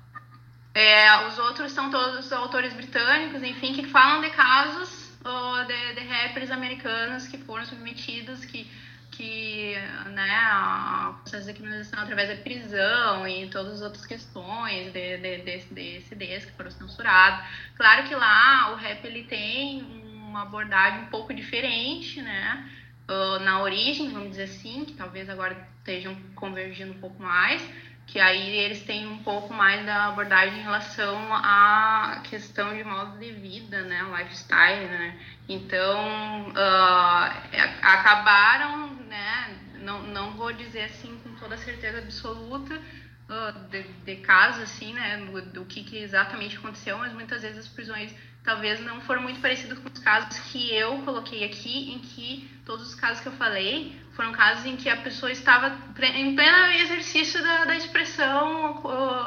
é, os outros são todos autores britânicos, enfim, que falam de casos uh, de, de rappers americanos que foram submetidos, que que né, processo de criminalização através da prisão e todas as outras questões de, de, de, de CDs que foram censurados. Claro que lá o rap ele tem uma abordagem um pouco diferente, né? Uh, na origem, vamos dizer assim, que talvez agora estejam convergindo um pouco mais, que aí eles têm um pouco mais da abordagem em relação à questão de modo de vida, né, lifestyle, né. Então uh, acabaram, né, não, não vou dizer assim com toda certeza absoluta uh, de, de assim, né, do, do que, que exatamente aconteceu, mas muitas vezes as prisões talvez não foram muito parecidas com os casos que eu coloquei aqui, em que todos os casos que eu falei foram casos em que a pessoa estava em pleno exercício da, da expressão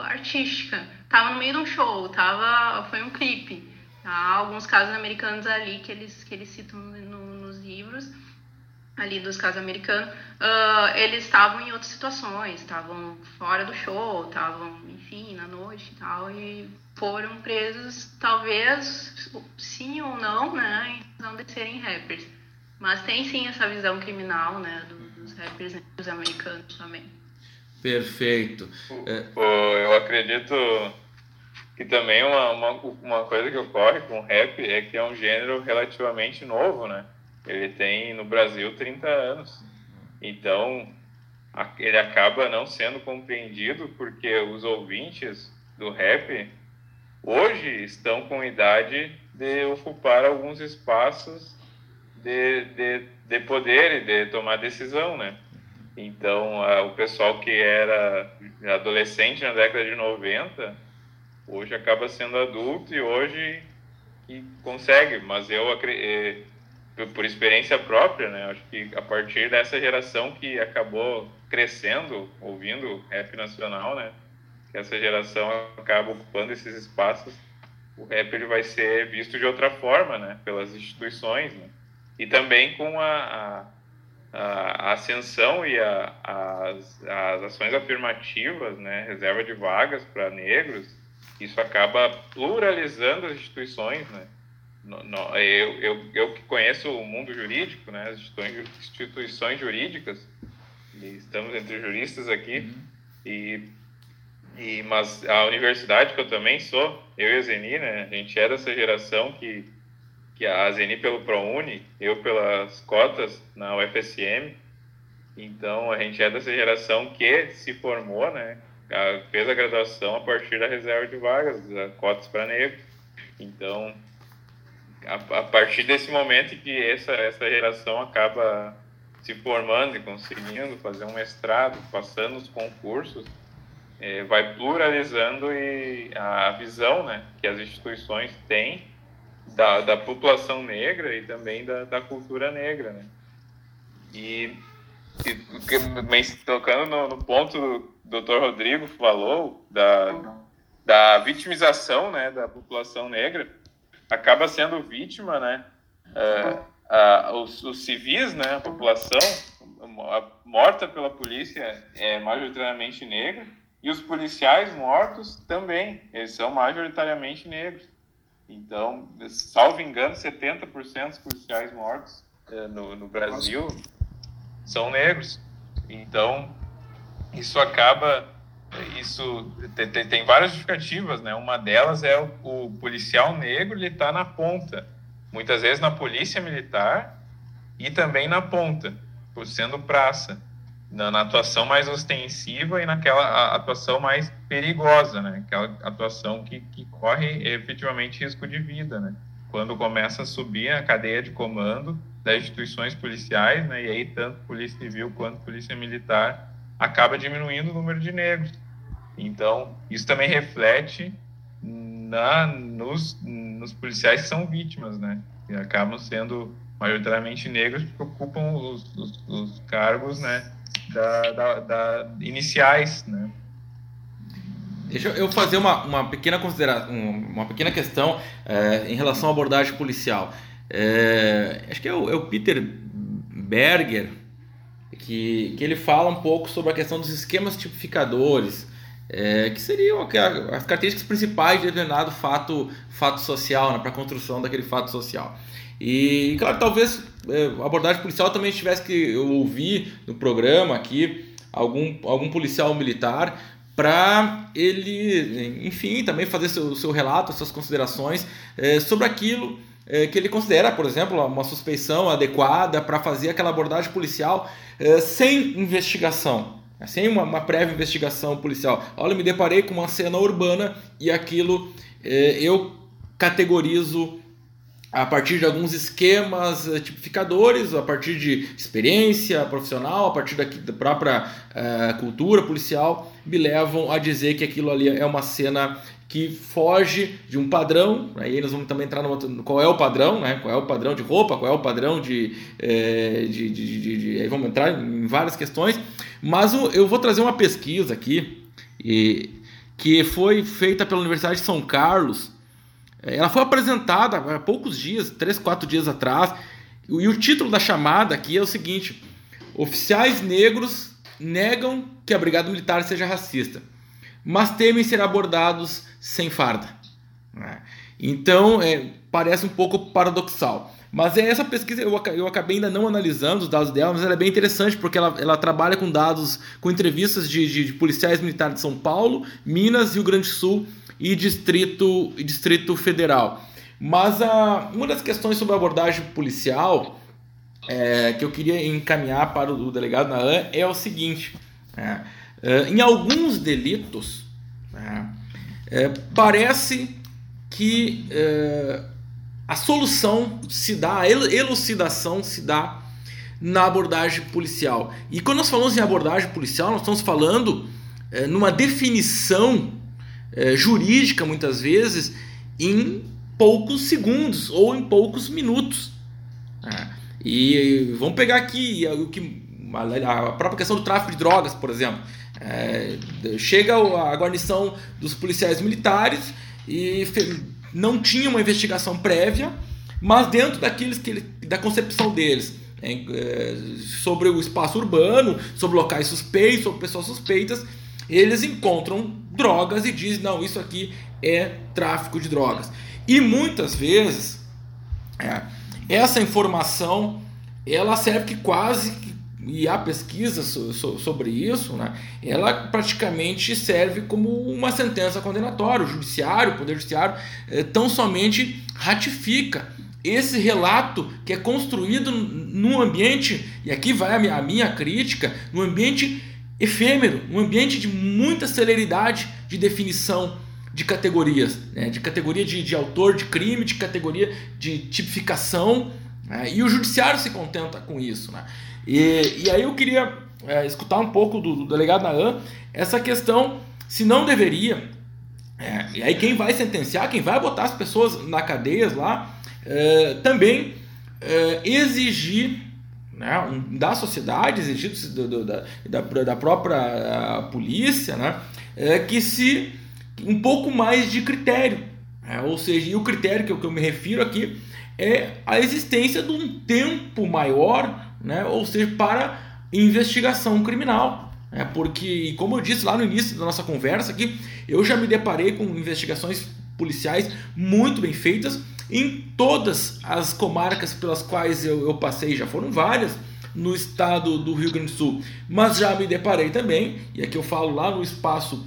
artística, estava no meio de um show, tava, foi um clipe. Tá? Alguns casos americanos ali que eles, que eles citam ali dos casos americanos, uh, eles estavam em outras situações, estavam fora do show, estavam, enfim, na noite e tal, e foram presos, talvez, sim ou não, né, em razão de serem rappers. Mas tem sim essa visão criminal, né, dos rappers dos americanos também. Perfeito. É... Eu acredito que também uma, uma, uma coisa que ocorre com o rap é que é um gênero relativamente novo, né? Ele tem no Brasil 30 anos. Então, ele acaba não sendo compreendido porque os ouvintes do rap hoje estão com idade de ocupar alguns espaços de, de, de poder e de tomar decisão, né? Então, a, o pessoal que era adolescente na década de 90, hoje acaba sendo adulto e hoje e consegue, mas eu acredito, eh, por experiência própria, né? Acho que a partir dessa geração que acabou crescendo, ouvindo rap nacional, né? Que essa geração acaba ocupando esses espaços, o rap ele vai ser visto de outra forma, né? Pelas instituições, né? e também com a, a, a ascensão e a, as, as ações afirmativas, né, reserva de vagas para negros, isso acaba pluralizando as instituições, né? No, no, eu, eu, eu que conheço o mundo jurídico, né, as instituições, instituições jurídicas, estamos entre juristas aqui, uhum. e, e, mas a universidade que eu também sou, eu e a Zeni, né, a gente é dessa geração que que a Zeni pelo ProUni, eu pelas cotas na UFSM. Então, a gente é dessa geração que se formou, né? Fez a graduação a partir da reserva de vagas, das cotas para negros. Então, a, a, partir desse momento que essa, essa geração acaba se formando e conseguindo fazer um mestrado, passando os concursos, é, vai pluralizando e a visão né, que as instituições têm da, da população negra e também da, da cultura negra, né? E, e tocando no, no ponto do Dr. Rodrigo falou da, da vitimização, né, da população negra, acaba sendo vítima, né, uh, uh, os, os civis, né, a população morta pela polícia é majoritariamente negra e os policiais mortos também, eles são majoritariamente negros. Então, salvo engano, 70% dos policiais mortos é, no, no Brasil Nossa. são negros. Então, isso acaba. Isso tem, tem, tem, várias justificativas, né? Uma delas é o, o policial negro, ele está na ponta. Muitas vezes na polícia militar e também na ponta, por sendo praça na, na, atuação mais ostensiva e naquela atuação mais perigosa, né? Aquela atuação que, que corre efetivamente risco de vida, né? Quando começa a subir a cadeia de comando das instituições policiais, né? E aí tanto polícia civil quanto polícia militar acaba diminuindo o número de negros. Então isso também reflete na nos, nos policiais que são vítimas, né? Que acabam sendo majoritariamente negros que ocupam os, os, os cargos, né? da, da, da iniciais, né? Deixa eu fazer uma, uma pequena consideração, uma pequena questão é, em relação à abordagem policial. É, acho que é o, é o, Peter Berger que, que ele fala um pouco sobre a questão dos esquemas tipificadores, é, que seriam as características principais de determinado fato, fato social, né, para a construção daquele fato social. E, claro, talvez é, a abordagem policial também tivesse que ouvir no programa aqui algum, algum policial militar para ele, enfim, também fazer seu, seu relato, suas considerações é, sobre aquilo é, que ele considera, por exemplo, uma suspeição adequada para fazer aquela abordagem policial é, sem investigação. sem uma, uma prévia investigação policial. Olha, me deparei com uma cena urbana e aquilo é, eu categorizo a partir de alguns esquemas eh, tipificadores, a partir de experiência profissional, a partir da, própria uh, cultura policial, me levam a dizer que aquilo ali é uma cena que foge de um padrão. Aí nós vamos também entrar no qual é o padrão, né? Qual é o padrão de roupa, qual é o padrão de, é, de, de, de, de, aí vamos entrar em várias questões. Mas eu vou trazer uma pesquisa aqui e, que foi feita pela Universidade de São Carlos ela foi apresentada há poucos dias, três, quatro dias atrás, e o título da chamada aqui é o seguinte: Oficiais negros negam que a Brigada Militar seja racista, mas temem ser abordados sem farda. Né? Então, é, parece um pouco paradoxal. Mas é essa pesquisa, eu, eu acabei ainda não analisando os dados dela, mas ela é bem interessante porque ela, ela trabalha com dados, com entrevistas de, de, de policiais militares de São Paulo, Minas, Rio Grande do Sul e Distrito, Distrito Federal. Mas a, uma das questões sobre a abordagem policial é, que eu queria encaminhar para o delegado Naan é o seguinte: é, é, em alguns delitos, né, é, parece que é, a solução se dá, a elucidação se dá na abordagem policial. E quando nós falamos em abordagem policial, nós estamos falando é, numa definição é, jurídica, muitas vezes, em poucos segundos ou em poucos minutos. É. E vamos pegar aqui o que a própria questão do tráfico de drogas, por exemplo. É, chega a guarnição dos policiais militares e não tinha uma investigação prévia, mas dentro daqueles que ele, da concepção deles é, sobre o espaço urbano, sobre locais suspeitos, sobre pessoas suspeitas, eles encontram drogas e dizem: não, isso aqui é tráfico de drogas. E muitas vezes é, essa informação ela serve que quase e há pesquisa sobre isso, né? ela praticamente serve como uma sentença condenatória. O judiciário, o poder judiciário, é, tão somente ratifica esse relato que é construído num ambiente, e aqui vai a minha, a minha crítica, num ambiente efêmero, um ambiente de muita celeridade de definição de categorias, né? de categoria de, de, autor de crime, de categoria de tipificação, né? e o judiciário se contenta com isso. Né? E, e aí eu queria é, escutar um pouco do, do delegado Naan essa questão se não deveria, é, e aí quem vai sentenciar, quem vai botar as pessoas na cadeias lá, é, também é, exigir né, da sociedade, exigidos do, do, da, da, da, própria polícia, né, é que se um pouco mais de critério. Né, ou seja, e o critério que eu, que eu me refiro aqui é a existência de um tempo maior, né, ou seja, para investigação criminal. É, porque, como eu disse lá no início da nossa conversa aqui, eu já me deparei com investigações policiais muito bem feitas em todas as comarcas pelas quais eu, eu passei, já foram várias no estado do Rio Grande do Sul, mas já me deparei também, e aqui eu falo lá no espaço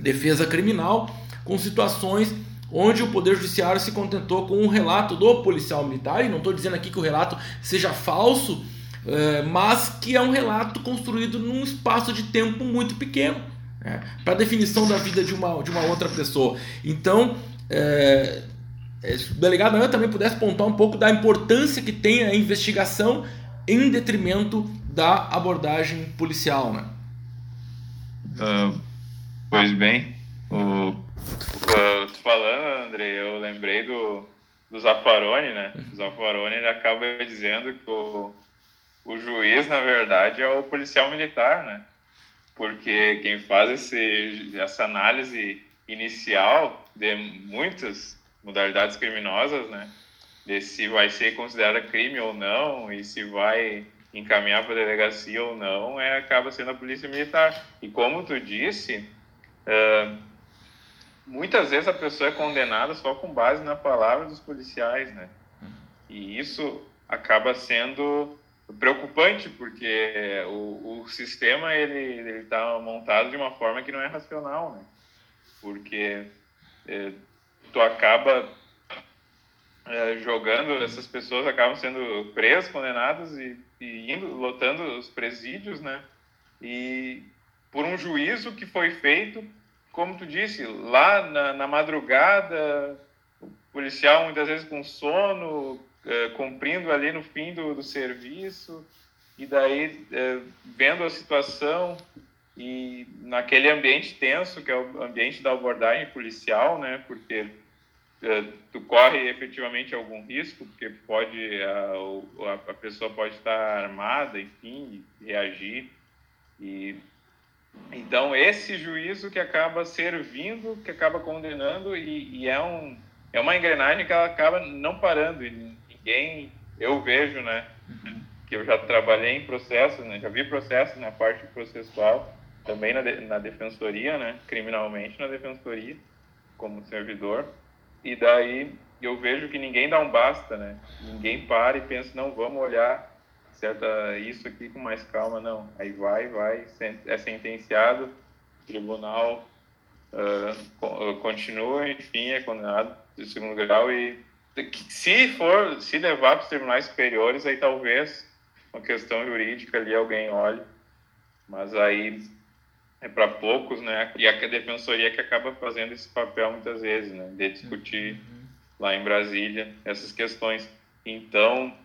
defesa criminal, com situações onde o Poder Judiciário se contentou com um relato do policial militar, e não estou dizendo aqui que o relato seja falso, é, mas que é um relato construído num espaço de tempo muito pequeno, né, para definição da vida de uma, de uma outra pessoa. Então, é, é, o delegado Ana também pudesse pontuar um pouco da importância que tem a investigação em detrimento da abordagem policial, né? Uh, pois bem, o, uh, falando, André, eu lembrei do, do Zaffaroni, né? O Zaffaroni ele acaba dizendo que o, o juiz, na verdade, é o policial militar, né? Porque quem faz esse, essa análise inicial de muitas modalidades criminosas, né? De se vai ser considerada crime ou não e se vai encaminhar para a delegacia ou não, é, acaba sendo a polícia militar. E como tu disse, uh, muitas vezes a pessoa é condenada só com base na palavra dos policiais, né? E isso acaba sendo preocupante porque o, o sistema ele está montado de uma forma que não é racional, né? Porque é, tu acaba é, jogando, essas pessoas acabam sendo presas, condenadas e, e indo, lotando os presídios, né? E, por um juízo que foi feito, como tu disse, lá na, na madrugada, o policial muitas vezes com sono, é, cumprindo ali no fim do, do serviço, e daí é, vendo a situação e naquele ambiente tenso que é o ambiente da abordagem policial, né? Porque tu corre efetivamente algum risco, porque pode a, a pessoa pode estar armada, enfim, reagir e então esse juízo que acaba servindo, que acaba condenando e, e é um é uma engrenagem que ela acaba não parando e ninguém eu vejo, né? Que eu já trabalhei em processo, né? Já vi processo na parte processual também na, na defensoria, né? Criminalmente na defensoria como servidor e daí eu vejo que ninguém dá um basta, né? Ninguém para e pensa, não, vamos olhar certa isso aqui com mais calma, não. Aí vai, vai, é sentenciado, tribunal uh, continua, enfim, é condenado de segundo grau e se for, se levar para os tribunais superiores, aí talvez uma questão jurídica ali alguém olhe, mas aí é para poucos, né? E a defensoria que acaba fazendo esse papel muitas vezes, né? De discutir uhum. lá em Brasília essas questões. Então,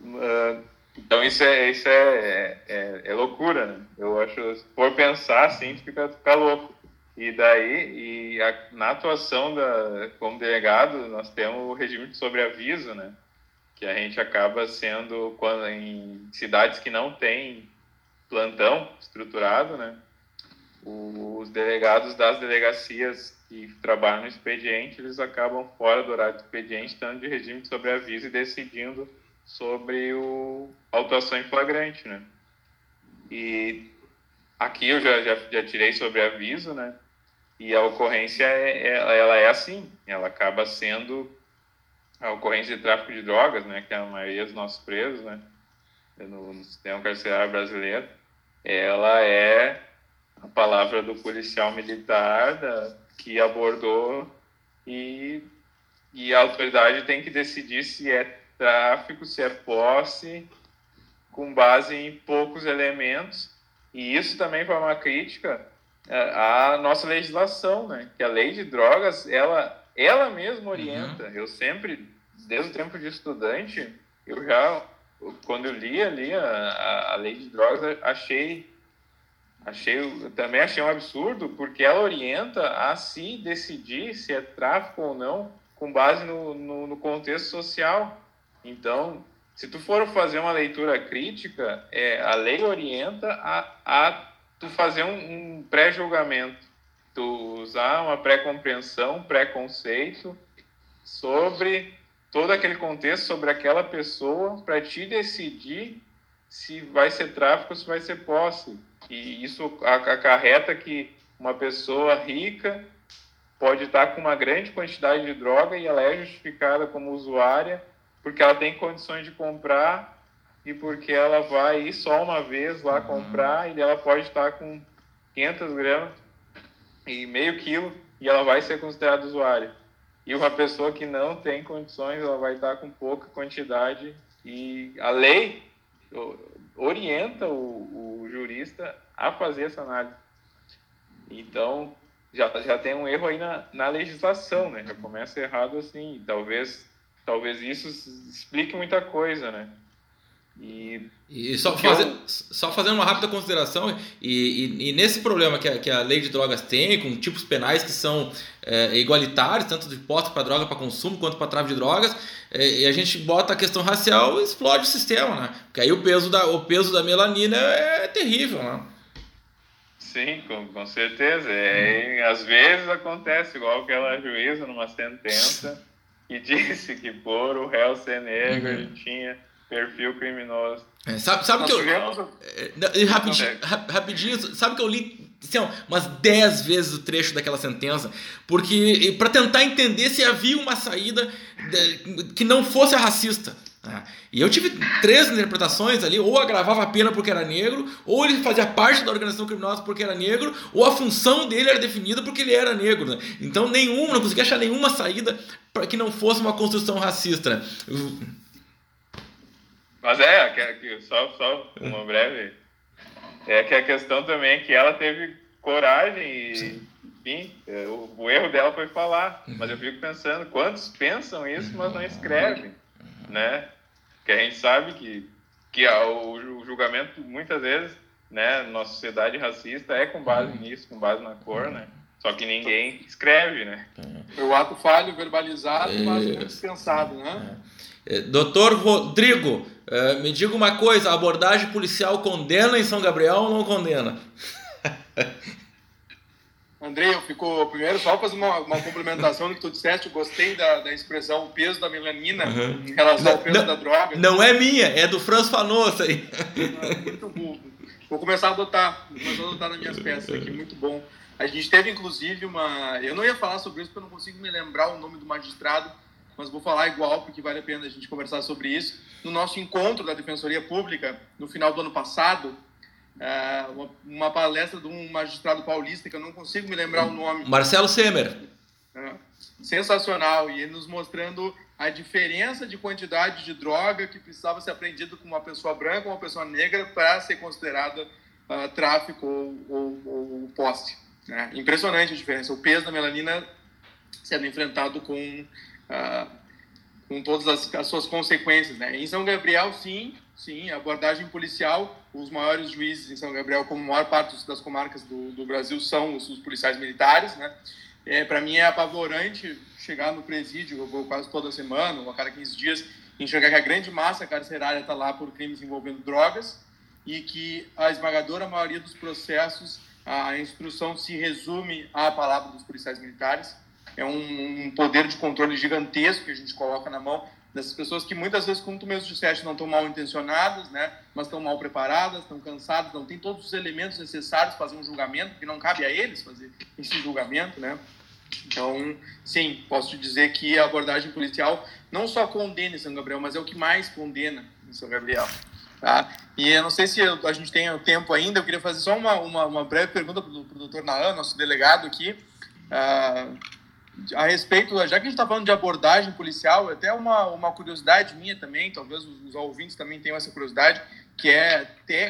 uh, então isso é isso é, é, é, loucura, né? Eu acho, por pensar assim, fica, fica louco. E daí, e a, na atuação da, como delegado, nós temos o regime de sobreaviso, né? Que a gente acaba sendo, quando, em cidades que não tem plantão estruturado, né? Os delegados das delegacias que trabalham no expediente, eles acabam fora do horário do expediente, estando de regime de sobreaviso e decidindo sobre o autuação em flagrante, né? E aqui eu já, já, já tirei sobre aviso, né? E a ocorrência, é, é, ela é assim, ela acaba sendo a ocorrência de tráfico de drogas, né? Que é a maioria dos nossos presos, né? No, no sistema carcerário brasileiro, ela é a palavra do policial militar da, que abordou e, e a autoridade tem que decidir se é tráfico, se é posse, com base em poucos elementos. E isso também foi uma crítica à nossa legislação, né? Que a lei de drogas, ela, ela mesma orienta. Uhum. Eu sempre, desde o tempo de estudante, eu já, quando eu li ali a, a lei de drogas, achei Achei, também achei um absurdo, porque ela orienta a se decidir se é tráfico ou não com base no, no, no contexto social. Então, se tu for fazer uma leitura crítica, é, a lei orienta a, a tu fazer um, um pré-julgamento, tu usar uma pré-compreensão, pré-conceito sobre todo aquele contexto, sobre aquela pessoa, para te decidir se vai ser tráfico ou se vai ser posse. E isso acarreta que uma pessoa rica pode estar com uma grande quantidade de droga e ela é justificada como usuária porque ela tem condições de comprar e porque ela vai ir só uma vez lá uhum. comprar e ela pode estar com 500 gramas e meio quilo e ela vai ser considerada usuária. E uma pessoa que não tem condições, ela vai estar com pouca quantidade e a lei orienta o, o jurista a fazer essa análise. Então, já, já tem um erro aí na, na legislação, né? Já começa errado assim. Talvez, talvez isso explique muita coisa, né? E, e só, fazer, eu... só fazendo uma rápida consideração, e, e, e, nesse problema que a, que a lei de drogas tem, com tipos penais que são é, igualitários, tanto de posse para droga para consumo quanto para tráfico de drogas, é, e a gente bota a questão racial e explode o sistema, né? Porque aí o peso da, o peso da melanina é terrível, né? Sim, com, com certeza. É, às vezes acontece igual aquela juíza numa sentença que disse que por o réu ser negro uhum. ele tinha perfil criminoso. É, sabe, sabe que eu. Tivemos... É, rapidinho, rapidinho, sabe que eu li assim, umas 10 vezes o trecho daquela sentença, porque para tentar entender se havia uma saída que não fosse racista. Né? E eu tive três interpretações ali: ou agravava a pena porque era negro, ou ele fazia parte da organização criminosa porque era negro, ou a função dele era definida porque ele era negro. Né? Então, nenhuma, não conseguia achar nenhuma saída para que não fosse uma construção racista. Né? Mas é, só, só uma breve é que a questão também é que ela teve coragem e, enfim, é, o, o, erro dela foi falar. Mas eu fico pensando, quantos pensam isso, mas não escrevem, né? Que a gente sabe que, que o, o julgamento, muitas vezes, né, nossa sociedade racista é com base uhum. nisso, com base na cor, né? Só que ninguém escreve, né? É. O ato falho, verbalizado, mas dispensado, né? É. Doutor Rodrigo, é, me diga uma coisa, a abordagem policial condena em São Gabriel ou não condena? Andrei, eu fico primeiro só fazer uma, uma complementação do que tu disseste, eu gostei da, da expressão o peso da melanina uhum. em relação ao peso não, da droga. Não é minha, é do Franz Fanon aí. Muito bom. Vou começar a adotar, vou começar a adotar nas minhas peças aqui, muito bom. A gente teve, inclusive, uma. Eu não ia falar sobre isso porque eu não consigo me lembrar o nome do magistrado, mas vou falar igual porque vale a pena a gente conversar sobre isso. No nosso encontro da Defensoria Pública, no final do ano passado, é, uma, palestra de um magistrado paulista que eu não consigo me lembrar o nome. Marcelo Semer. É, sensacional. E ele nos mostrando a diferença de quantidade de droga que precisava ser apreendido com uma pessoa branca ou uma pessoa negra para ser considerada uh, tráfico ou, ou, ou poste. Né? Impressionante a diferença. O peso da melanina sendo enfrentado com, uh, com todas as, as, suas consequências. Né? Em São Gabriel, sim, sim, abordagem policial. Os maiores juízes em São Gabriel, como a maior parte das comarcas do, do Brasil, são os, os policiais militares. Né? É, Para mim é apavorante chegar no presídio, eu vou quase toda semana, ou a cada 15 dias, enxergar que a grande massa carcerária está lá por crimes envolvendo drogas e que a esmagadora maioria dos processos a instrução se resume à palavra dos policiais militares. É um, um, poder de controle gigantesco que a gente coloca na mão dessas pessoas que muitas vezes, como tu mesmo disseste, não estão mal intencionadas, né? mas estão mal preparadas, estão cansadas, não têm todos os elementos necessários para fazer um julgamento, porque não cabe a eles fazer esse julgamento. Né? Então, sim, posso te dizer que a abordagem policial não só condena em São Gabriel, mas é o que mais condena em São Gabriel. Tá? E eu não sei se a gente tem tempo ainda, eu queria fazer só uma, uma, uma breve pergunta para o doutor Naan, nosso delegado aqui, uh, a respeito, já que a gente está falando de abordagem policial, até uma, uma curiosidade minha também, talvez os, os ouvintes também tenham essa curiosidade, que é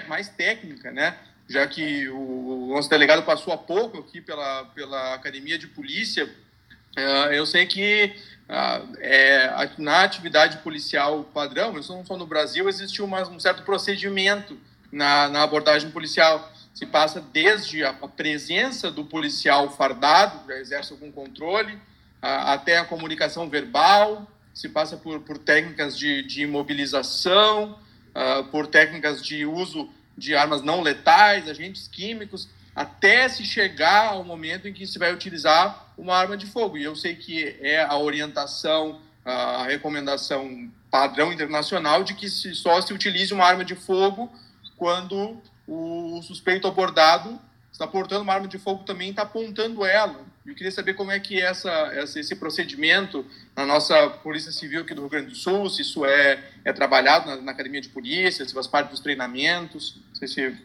mais técnica, né? Já que o, o nosso delegado passou há pouco aqui pela, pela Academia de Polícia, uh, eu sei que ah, é, na atividade policial padrão, isso não só no Brasil, existe um certo procedimento na abordagem policial. Se passa desde a, presença do policial fardado, que exerce algum controle, até a comunicação verbal, se passa por, por técnicas de, de imobilização, uh, por técnicas de uso de armas não letais, agentes químicos até se chegar ao momento em que se vai utilizar uma arma de fogo. E eu sei que é a orientação, a recomendação padrão internacional de que se só se utilize uma arma de fogo quando o suspeito abordado está portando uma arma de fogo também está apontando ela. Eu queria saber como é que é essa, esse procedimento na nossa Polícia Civil aqui do Rio Grande do Sul, se isso é, é trabalhado na, na academia de polícia, se faz parte dos treinamentos, não sei se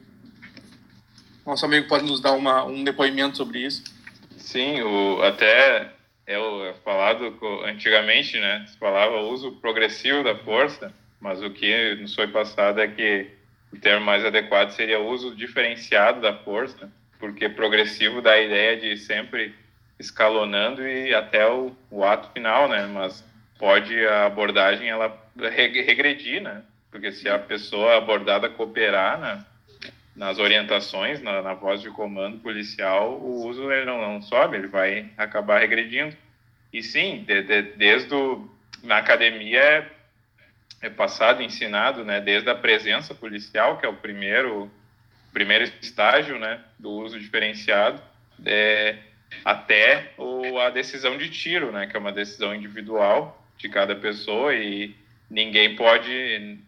nosso amigo pode nos dar uma, um depoimento sobre isso. Sim, o, até é, o, é falado antigamente, né? Se falava uso progressivo da força, mas o que nos foi passado é que o termo mais adequado seria uso diferenciado da força, porque progressivo dá a ideia de sempre escalonando e até o, o ato final, né? Mas pode a abordagem ela regredir, né? Porque se a pessoa abordada cooperar, né? nas orientações, na, na, voz de comando policial, o uso ele não, não, sobe, ele vai acabar regredindo. E sim, de, de, desde o, na academia é, é, passado, ensinado, né, desde a presença policial, que é o primeiro, primeiro estágio né, do uso diferenciado, é, até o, a decisão de tiro, né, que é uma decisão individual de cada pessoa e ninguém pode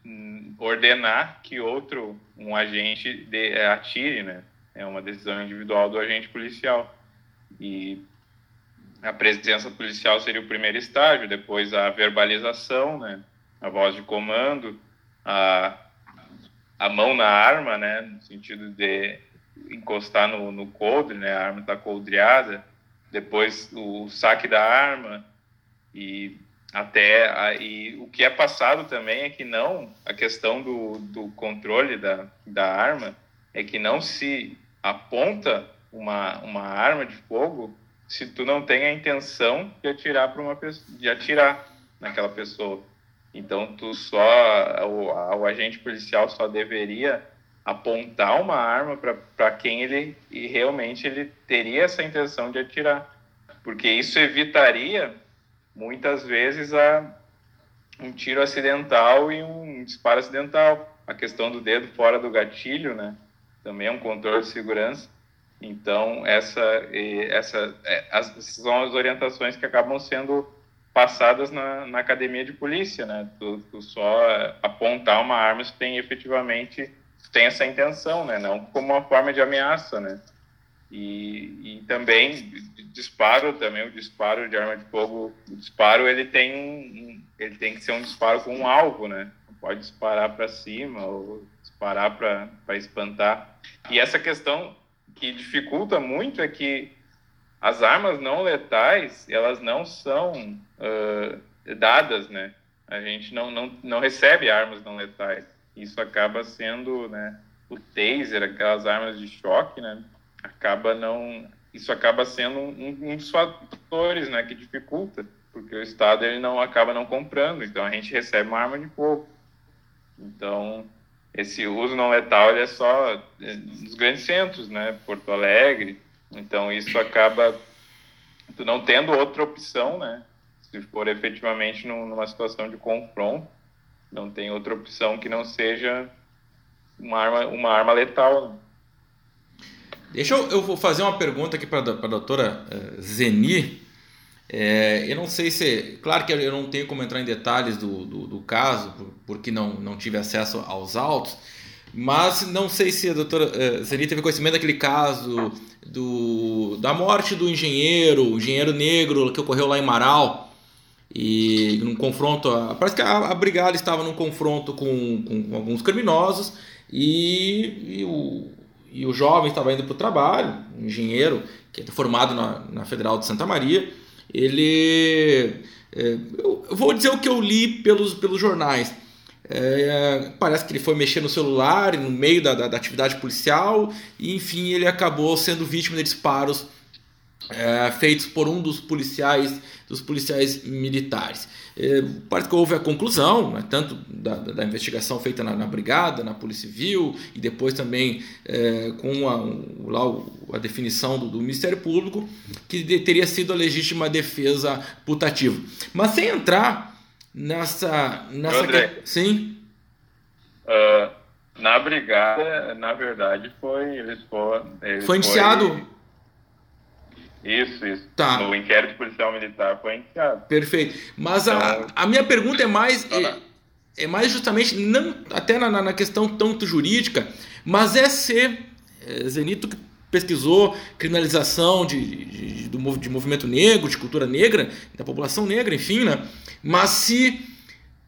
ordenar que outro, um agente, de, é, atire, né? É uma decisão individual do agente policial. E a presença policial seria o primeiro estágio, depois a verbalização, né? A voz de comando, a, a mão na arma, né? No sentido de encostar no, no coldre, né? A arma está coldreada. Depois o saque da arma e até aí o que é passado também é que não a questão do, do controle da, da arma é que não se aponta uma, uma arma de fogo se tu não tem a intenção de atirar para uma de atirar naquela pessoa. Então tu só o, o agente policial só deveria apontar uma arma para quem ele e realmente ele teria essa intenção de atirar, porque isso evitaria muitas vezes a um tiro acidental e um disparo acidental. A questão do dedo fora do gatilho, né? Também é um controle de segurança. Então, essa, essa, é, as, são as orientações que acabam sendo passadas na, na academia de polícia, né? Tu, tu só apontar uma arma se tem efetivamente tem essa intenção, né? Não como uma forma de ameaça, né? E, e também disparo também o disparo de arma de fogo, o disparo ele tem ele tem que ser um disparo com um alvo, né? Não pode disparar para cima ou disparar para espantar. E essa questão que dificulta muito é que as armas não letais elas não são uh, dadas, né? A gente não, não, não recebe armas não letais. Isso acaba sendo, né? O taser, aquelas armas de choque, né? Acaba não, isso acaba sendo um, um dos fatores, né? Que dificulta, porque o Estado ele não acaba não comprando. Então a gente recebe uma arma de fogo. Então esse uso não letal é só é, nos grandes centros, né? Porto Alegre. Então isso acaba tu não tendo outra opção, né? Se for efetivamente numa situação de confronto, não tem outra opção que não seja uma arma, uma arma letal. Deixa eu, eu vou fazer uma pergunta aqui para a doutora uh, Zeni. É, eu não sei se. Claro que eu não tenho como entrar em detalhes do, do, do caso, porque não, não tive acesso aos autos, mas não sei se a doutora uh, Zeni teve conhecimento daquele caso do, da morte do engenheiro, o engenheiro negro que ocorreu lá em Marau. E num confronto, parece que a, a brigada estava num confronto com, com alguns criminosos e, e, o, e o jovem estava indo para o trabalho, um engenheiro que é formado na, na Federal de Santa Maria. Ele, é, eu, eu vou dizer o que eu li pelos, pelos jornais. É, parece que ele foi mexer no celular no meio da, da, da, atividade policial e enfim ele acabou sendo vítima de disparos é, feitos por um dos policiais dos policiais militares. É, houve a conclusão, né, tanto da, da, investigação feita na, na, Brigada, na Polícia Civil, e depois também é, com a, lá, a definição do, do, Ministério Público, que de, teria sido a legítima defesa putativa. Mas sem entrar nessa. nessa André, que... Sim. Uh, na Brigada, na verdade, foi. Eles foram, eles foi iniciado. Foi isso, isso. Tá. No inquérito policial militar foi iniciado. Perfeito. Mas então, a, a minha pergunta é mais. É, é, mais justamente, não até na, na questão tanto jurídica, mas é ser. É, Zenito que pesquisou criminalização de, de, de, de movimento negro, de cultura negra, da população negra, enfim, né? Mas se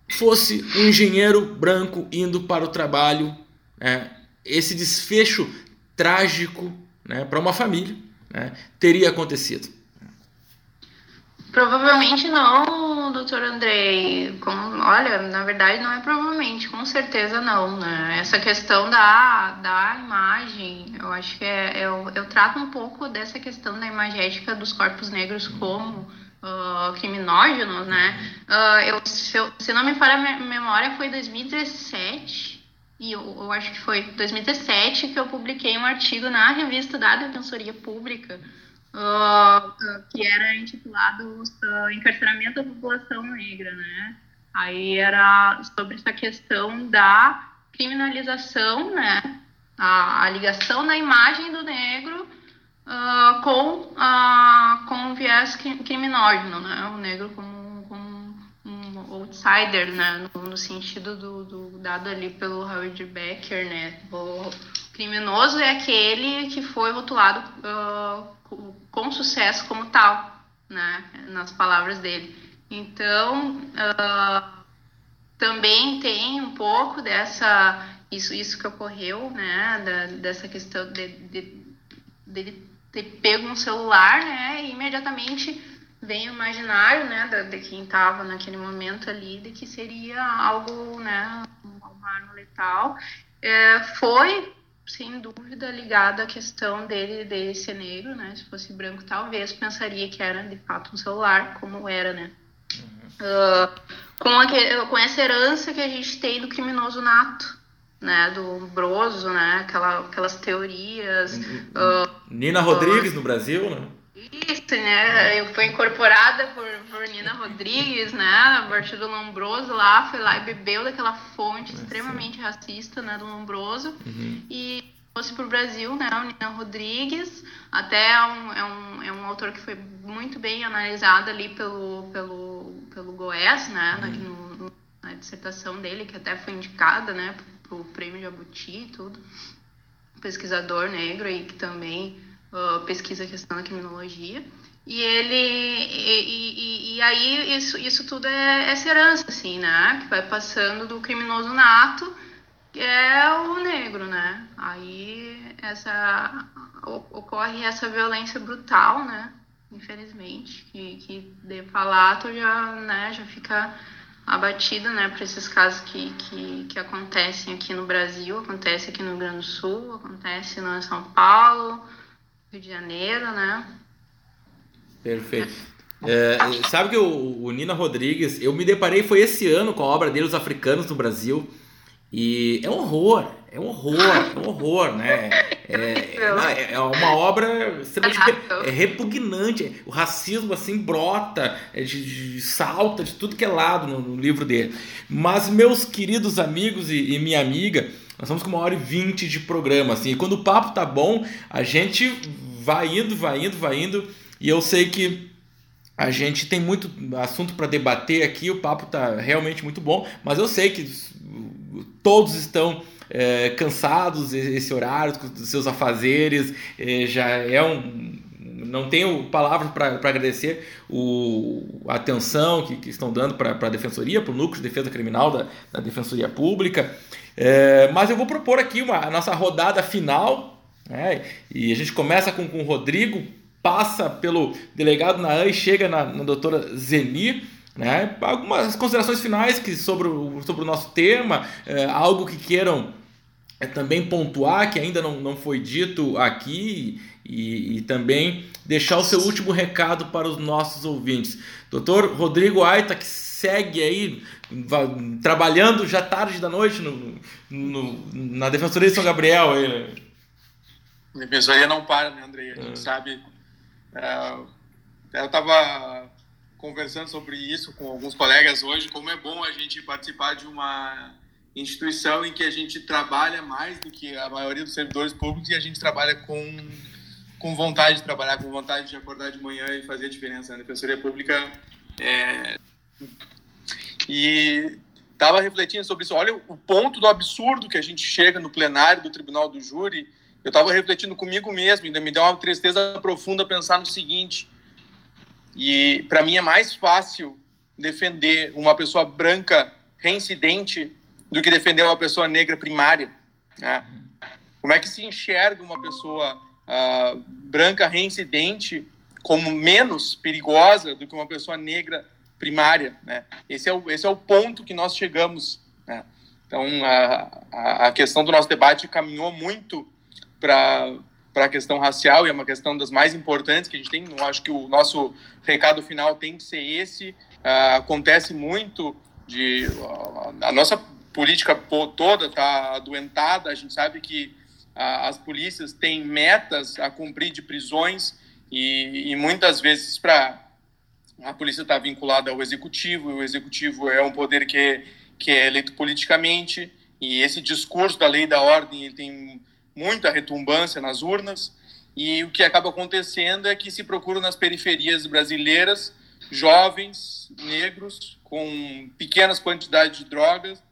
fosse um engenheiro branco indo para o trabalho, é, esse desfecho trágico né, para uma família né, teria acontecido? Provavelmente não, doutor Andrei. Como, olha, na verdade não é provavelmente, com certeza não, né? Essa questão da, da imagem, eu acho que é, eu, eu trato um pouco dessa questão da imagética dos corpos negros como uh, criminógenos, né? Uh, eu, se, eu, se não me falha a memória, foi 2017, e eu, eu, acho que foi 2017 que eu publiquei um artigo na revista da Defensoria Pública, uh, que era intitulado uh, Encarceramento da População Negra, né? Aí era sobre essa questão da criminalização, né? A, a ligação da imagem do negro uh, com, uh, com o viés criminógeno, né? O negro como outsider, né? No, no sentido do, do, dado ali pelo Howard Becker, né? O criminoso é aquele que foi rotulado uh, com sucesso como tal, né? Nas palavras dele. Então, uh, também tem um pouco dessa isso, isso que ocorreu, né? Da, dessa questão de, de, de ter pego um celular, né? E imediatamente vem o imaginário, né, de, de quem estava naquele momento ali, de que seria algo, né, uma arma letal. É, foi sem dúvida ligado à questão dele, dele ser negro, né? Se fosse branco, talvez pensaria que era de fato um celular, como era, né? Uhum. Uh, com, a, com essa herança que a gente tem do criminoso nato, né? Do broso, né? Aquela, aquelas teorias. Uh, Nina Rodrigues uh, no Brasil, né? Isso, né? Eu fui incorporada por, por Nina Rodrigues, né? A partir do Lombroso lá, foi lá e bebeu daquela fonte é, extremamente racista, né? Do Lombroso. Uhum. E fosse para o Brasil, né? O Nina Rodrigues, até é um, é, um, é um autor que foi muito bem analisado ali pelo, pelo, pelo Goes, né? Uhum. No, na dissertação dele, que até foi indicada, né? Pro, pro prêmio Jabuti e tudo. Pesquisador negro e que também pesquisa a questão da criminologia. E ele. E, e, e, aí isso, isso tudo é essa herança, assim, né? Que vai passando do criminoso nato, que é o negro, né? Aí essa, ocorre essa violência brutal, né? Infelizmente, que, que de falar tu já, né, já fica abatido, né, por esses casos que, que, que acontecem aqui no Brasil, acontece aqui no Rio Grande do Sul, acontece no São Paulo, Rio de Janeiro, né? Perfeito. É, sabe que o, o, Nina Rodrigues, eu me deparei, foi esse ano com a obra dele, Os Africanos no Brasil, e é um horror, é um horror, é um horror, né? É, é, é uma obra extremamente é repugnante, o racismo assim brota, é de, de, salta de tudo que é lado no, no livro dele. Mas, meus queridos amigos e, e minha amiga, nós estamos com uma hora e vinte de programa, assim, e quando o papo tá bom, a gente vai indo, vai indo, vai indo. E eu sei que a gente tem muito assunto para debater aqui, o papo tá realmente muito bom, mas eu sei que todos estão é, cansados esse horário dos seus afazeres, é, já é um não tenho palavras para agradecer o, a atenção que, que estão dando para a Defensoria, para o Núcleo de Defesa Criminal da, da Defensoria Pública. É, mas eu vou propor aqui uma, a nossa rodada final é, e a gente começa com, com o Rodrigo, passa pelo delegado Naan e chega na, na doutora Zeni. Né? Algumas considerações finais que sobre, o, sobre o nosso tema, é, algo que queiram é, também pontuar, que ainda não, não foi dito aqui, e, e, também deixar o seu último recado para os nossos ouvintes. Doutor Rodrigo Aita, que segue aí trabalhando já tarde da noite no, no, na Defensoria de São Gabriel. Aí, né? Defensoria não para, né, Andrei? A gente é. sabe. É, eu estava conversando sobre isso com alguns colegas hoje, como é bom a gente participar de uma instituição em que a gente trabalha mais do que a maioria dos servidores públicos e a gente trabalha com, com vontade de trabalhar, com vontade de acordar de manhã e fazer a diferença. A Defensoria Pública é... E estava refletindo sobre isso. Olha o ponto do absurdo que a gente chega no plenário do Tribunal do Júri eu estava refletindo comigo mesmo, ainda me deu uma tristeza profunda pensar no seguinte. E para mim é mais fácil defender uma pessoa branca reincidente do que defender uma pessoa negra primária. Né? Como é que se enxerga uma pessoa uh, branca reincidente como menos perigosa do que uma pessoa negra primária? Né? Esse, é o, esse é o ponto que nós chegamos. Né? Então, a, a, questão do nosso debate caminhou muito para a questão racial e é uma questão das mais importantes que a gente tem. Eu acho que o nosso recado final tem que ser esse. Uh, acontece muito de uh, a nossa política toda está adoentada. A gente sabe que uh, as polícias têm metas a cumprir de prisões e, e muitas vezes para a polícia está vinculada ao executivo e o executivo é um poder que que é eleito politicamente e esse discurso da lei da ordem ele tem muita retumbância nas urnas, e o que acaba acontecendo é que se procura nas periferias brasileiras jovens negros com pequenas quantidades de drogas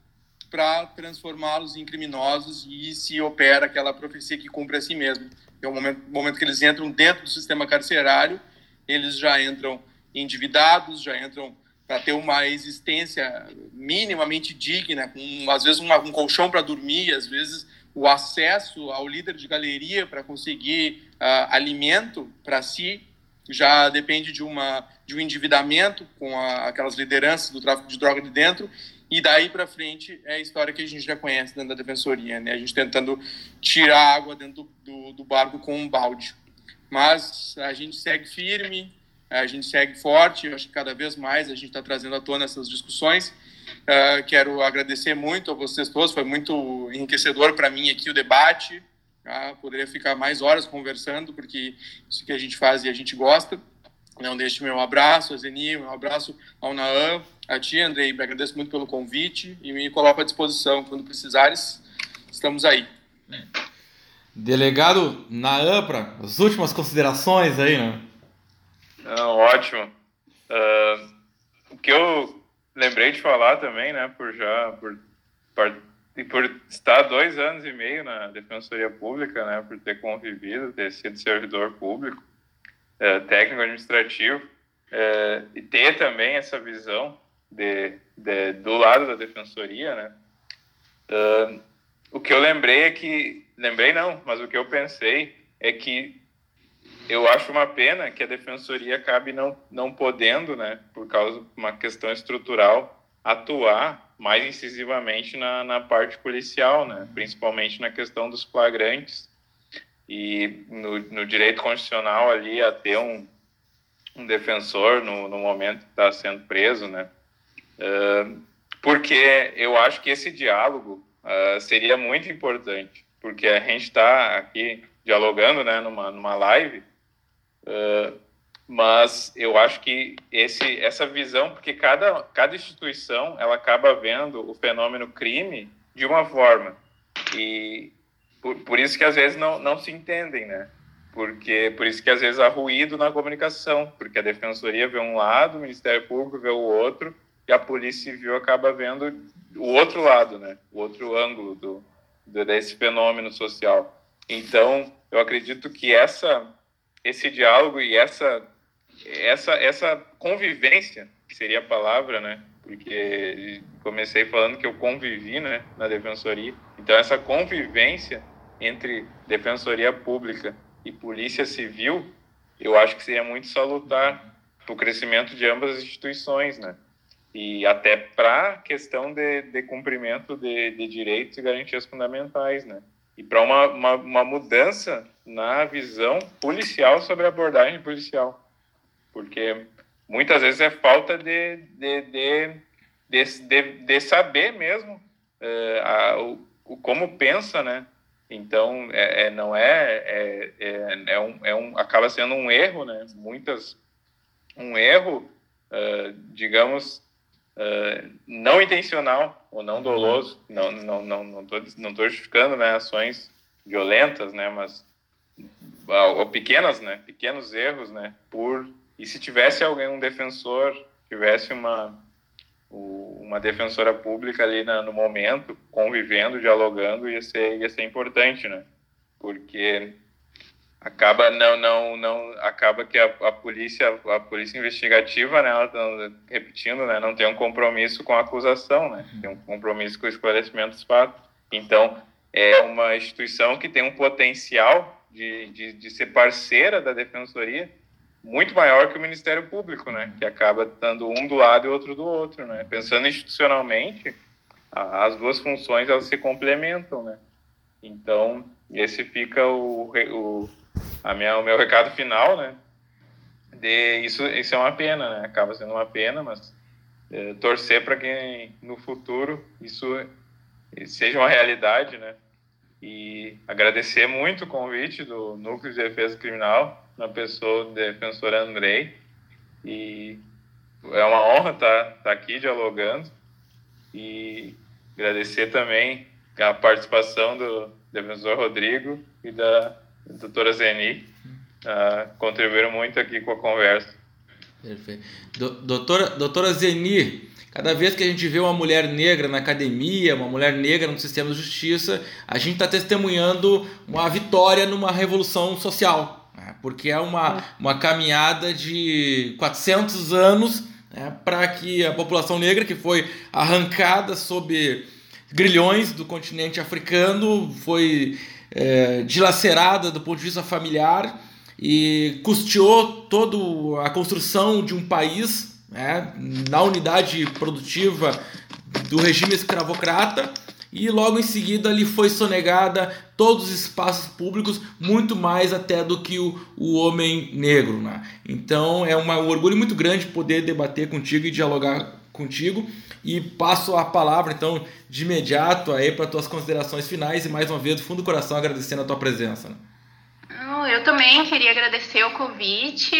para transformá-los em criminosos e se opera aquela profecia que cumpre a si mesmo. É o momento, momento que eles entram dentro do sistema carcerário, eles já entram endividados, já entram para ter uma existência minimamente digna, com às vezes um, um colchão para dormir, às vezes o acesso ao líder de galeria para conseguir uh, alimento para si já depende de uma de um endividamento com a, aquelas lideranças do tráfico de droga de dentro E daí para frente é a história que a gente já conhece dentro da defensoria, né? A gente tentando tirar água dentro do, do barco com um balde. Mas a gente segue firme, a gente segue forte. Eu acho que cada vez mais a gente está trazendo à tona essas discussões. Uh, quero agradecer muito a vocês todos, foi muito enriquecedor para mim aqui o debate. Uh, poderia ficar mais horas conversando, porque isso que a gente faz e a gente gosta. Não deixe meu abraço a Zeni, meu abraço ao Naam, a ti, Andrei. Me agradeço muito pelo convite e me coloco à disposição. Quando precisares, estamos aí. Delegado Naam, para as últimas considerações aí, né? Não, ótimo. Uh, o que eu lembrei de falar também, né, por já por, por, estar dois anos e meio na Defensoria Pública, né, por ter convivido, ter sido servidor público, é, técnico administrativo, é, e ter também essa visão de, de, do lado da defensoria, né? Uh, o que eu lembrei é que, lembrei não, mas o que eu pensei é que eu acho uma pena que a defensoria acabe não, não podendo, né, por causa de uma questão estrutural, atuar mais incisivamente na, na parte policial, né, principalmente na questão dos flagrantes e no, no direito constitucional ali a ter um, um defensor no, no momento que está sendo preso, né? Uh, porque eu acho que esse diálogo uh, seria muito importante, porque a gente está aqui dialogando, né, numa, numa live, uh, mas eu acho que esse, essa visão, porque cada, cada instituição ela acaba vendo o fenômeno crime de uma forma e por, por isso que às vezes não, não se entendem, né? Porque por isso que às vezes há ruído na comunicação, porque a defensoria vê um lado, o Ministério Público vê o outro e a Polícia Civil acaba vendo o outro lado, né? O outro ângulo do, do desse fenômeno social. Então, eu acredito que essa esse diálogo e essa essa essa convivência, que seria a palavra, né? Porque comecei falando que eu convivi, né, na defensoria. Então essa convivência entre defensoria pública e polícia civil, eu acho que seria muito salutar para o crescimento de ambas as instituições, né? E até para a questão de, de cumprimento de, de, direitos e garantias fundamentais, né? E para uma, uma, uma, mudança na visão policial sobre a abordagem policial. Porque muitas vezes é falta de, de, de, de, de saber mesmo uh, a, o, o, como pensa, né? Então, é, é não é, é, é, é, um, é um, acaba sendo um erro, né? Muitas, um erro, uh, digamos, uh, não intencional ou não doloso, não, não, não, não tô, não tô justificando, né, ações violentas, né, mas ou pequenas, né, pequenos erros, né, por e se tivesse alguém um defensor, tivesse uma uma defensora pública ali na, no momento, convivendo, dialogando, ia ser, ia ser importante, né? Porque acaba não não não acaba que a, a polícia a polícia investigativa né ela tá repetindo né não tem um compromisso com a acusação né tem um compromisso com o esclarecimento dos fatos então é uma instituição que tem um potencial de, de, de ser parceira da defensoria muito maior que o Ministério Público, né? Que acaba estando um do lado e outro do outro, né? Pensando institucionalmente, as duas funções elas se complementam, né? Então esse fica o, o a minha, o meu recado final, né? De isso, isso é uma pena, né? Acaba sendo uma pena, mas é, torcer para que no futuro isso seja uma realidade, né? E agradecer muito o convite do Núcleo de Defesa Criminal na pessoa do defensor Andrei. E é uma honra estar, estar aqui dialogando e agradecer também a participação do defensor Rodrigo e da doutora Zeni. Uh, contribuíram muito aqui com a conversa. Perfeito. Do, doutora, doutora Zeni, cada vez que a gente vê uma mulher negra na academia, uma mulher negra no sistema de justiça, a gente está testemunhando uma vitória numa revolução social né? porque é uma, uma caminhada de 400 anos né? para que a população negra, que foi arrancada sob grilhões do continente africano, foi é, dilacerada do ponto de vista familiar e custeou toda a construção de um país né? na unidade produtiva do regime escravocrata e logo em seguida lhe foi sonegada todos os espaços públicos, muito mais até do que o, o homem negro. Né? Então é uma, um orgulho muito grande poder debater contigo e dialogar contigo. E passo a palavra, então, de imediato aí para tuas considerações finais e mais uma vez, do fundo do coração, agradecendo a tua presença. Né? Eu também queria agradecer o convite.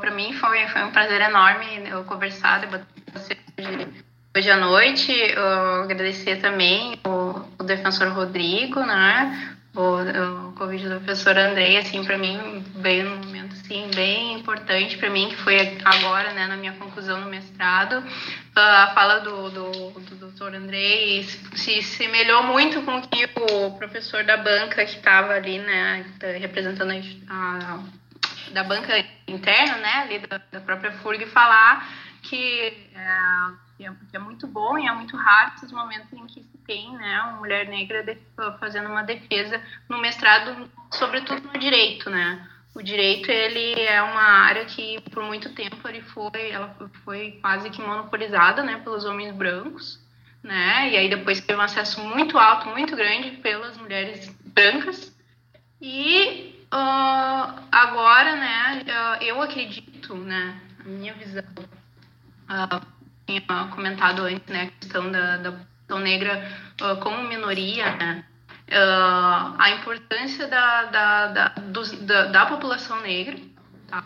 Para mim foi, foi um prazer enorme eu conversar, com você hoje à noite. Eu agradecer também o, o defensor Rodrigo, né? O, o convite do professor Andrei, assim, para mim veio assim bem importante para mim, que foi agora, né, na minha conclusão no mestrado. A fala do, do, do doutor Andrei se semelhou muito com o que o professor da banca que estava ali, né, representando a, a, da banca interna, né, ali da, da própria FURG, falar que é, é, é muito bom e é muito raro esses momentos em que se tem né, uma mulher negra fazendo uma defesa no mestrado, sobretudo no direito, né? O direito ele é uma área que por muito tempo ele foi, ela foi quase que monopolizada, né, pelos homens brancos, né? E aí depois teve um acesso muito alto, muito grande pelas mulheres brancas. E uh, agora, né, eu acredito, né, a minha visão uh, tinha comentado antes, né, a questão da, da população negra uh, como minoria, né, uh, a importância da, da, da, dos, da, da, população negra, tá,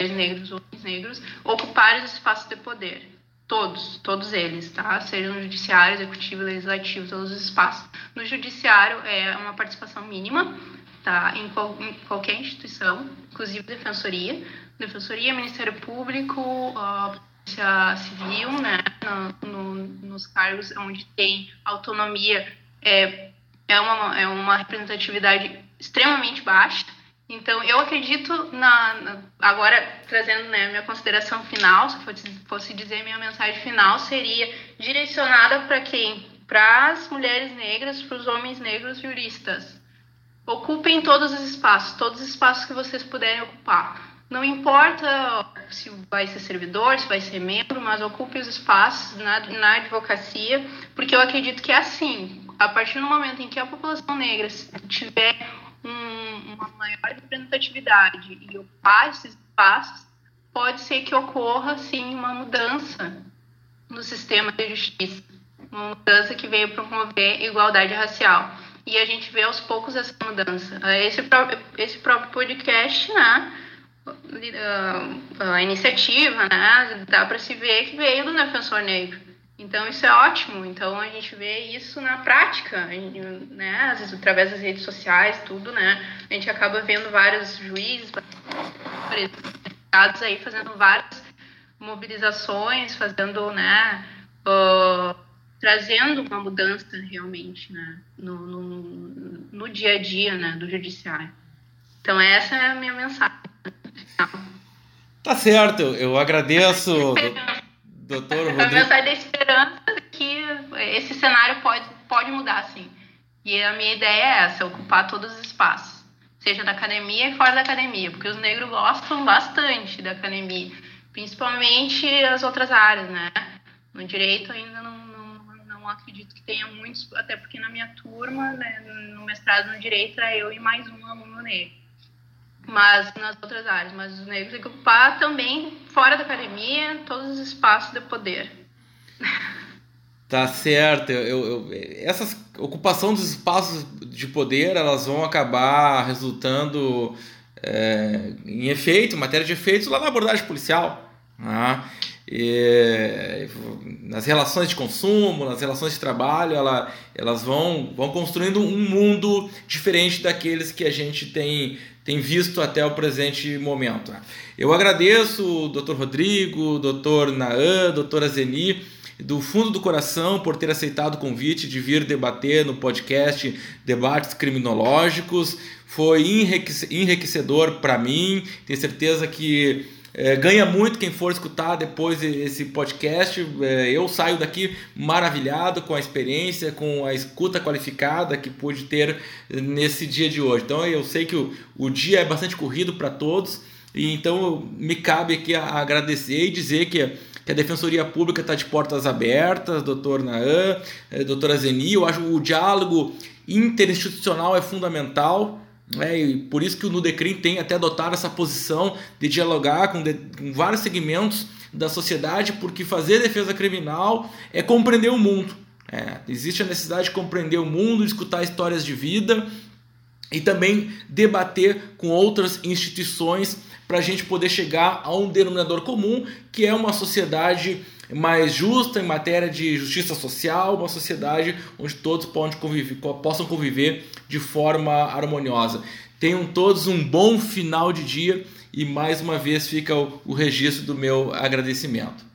negros, homens negros, ocupar os espaços de poder. Todos, todos eles, tá? Seja no judiciário, executivo, legislativo, todos os espaços. No judiciário é uma participação mínima, tá? Em, qual, em qualquer instituição, inclusive defensoria. Defensoria, Ministério Público, uh, polícia civil, né, no, no, nos cargos onde tem autonomia, é, é, uma, é uma representatividade extremamente baixa. Então, eu acredito, na, na agora trazendo né, minha consideração final, se fosse, fosse dizer minha mensagem final, seria direcionada para quem? Para as mulheres negras, para os homens negros juristas. Ocupem todos os espaços, todos os espaços que vocês puderem ocupar não importa se vai ser servidor, se vai ser membro, mas ocupe os espaços na, na advocacia, porque eu acredito que é assim. A partir do momento em que a população negra tiver um, uma maior representatividade e ocupar esses espaços, pode ser que ocorra, sim, uma mudança no sistema de justiça. Uma mudança que veio promover igualdade racial. E a gente vê aos poucos essa mudança. Esse próprio, esse próprio podcast, né? a iniciativa, né, dá para se ver que veio do defensor negro. Então isso é ótimo. Então a gente vê isso na prática, né, às vezes através das redes sociais, tudo, né, a gente acaba vendo vários juízes, aí fazendo várias mobilizações, fazendo, né, uh, trazendo uma mudança realmente, né, no, no, no dia a dia, né, do judiciário. Então essa é a minha mensagem. Tá certo, eu agradeço, doutor Rodrigo. A mensagem da esperança que esse cenário pode, pode mudar, sim. E a minha ideia é essa, ocupar todos os espaços, seja da academia e fora da academia, porque os negros gostam bastante da academia, principalmente as outras áreas, né? No direito ainda não, não, não acredito que tenha muitos, até porque na minha turma, né, no mestrado no direito, era eu e mais um aluno negro mas nas outras áreas. Mas os negros têm que ocupar também, fora da academia, todos os espaços de poder. Tá certo. Eu, eu, essa ocupação dos espaços de poder, elas vão acabar resultando é, em efeito, matéria de efeitos lá na abordagem policial. Né? E, nas relações de consumo, nas relações de trabalho, ela, elas vão, vão construindo um mundo diferente daqueles que a gente tem tem visto até o presente momento. Eu agradeço o Dr. Rodrigo, Dr. Naan, doutora Zeni, do fundo do coração por ter aceitado o convite de vir debater no podcast Debates Criminológicos. Foi enriquecedor para mim, tenho certeza que é, ganha muito quem for escutar depois esse podcast. É, eu saio daqui maravilhado com a experiência, com a escuta qualificada que pude ter nesse dia de hoje. Então eu sei que o, o dia é bastante corrido para todos. E então me cabe aqui agradecer e dizer que que a Defensoria Pública está de portas abertas, doutor Naan, eh, doutora Zeni, eu acho que o diálogo interinstitucional é fundamental, né? e por isso que o Nudecrim tem até adotado essa posição de dialogar com, de, com vários segmentos da sociedade, porque fazer defesa criminal é compreender o mundo. É, existe a necessidade de compreender o mundo, escutar histórias de vida e também debater com outras instituições para a gente poder chegar a um denominador comum, que é uma sociedade mais justa em matéria de justiça social, uma sociedade onde todos conviver, possam conviver de forma harmoniosa. Tenham todos um bom final de dia e mais uma vez fica o, o registro do meu agradecimento.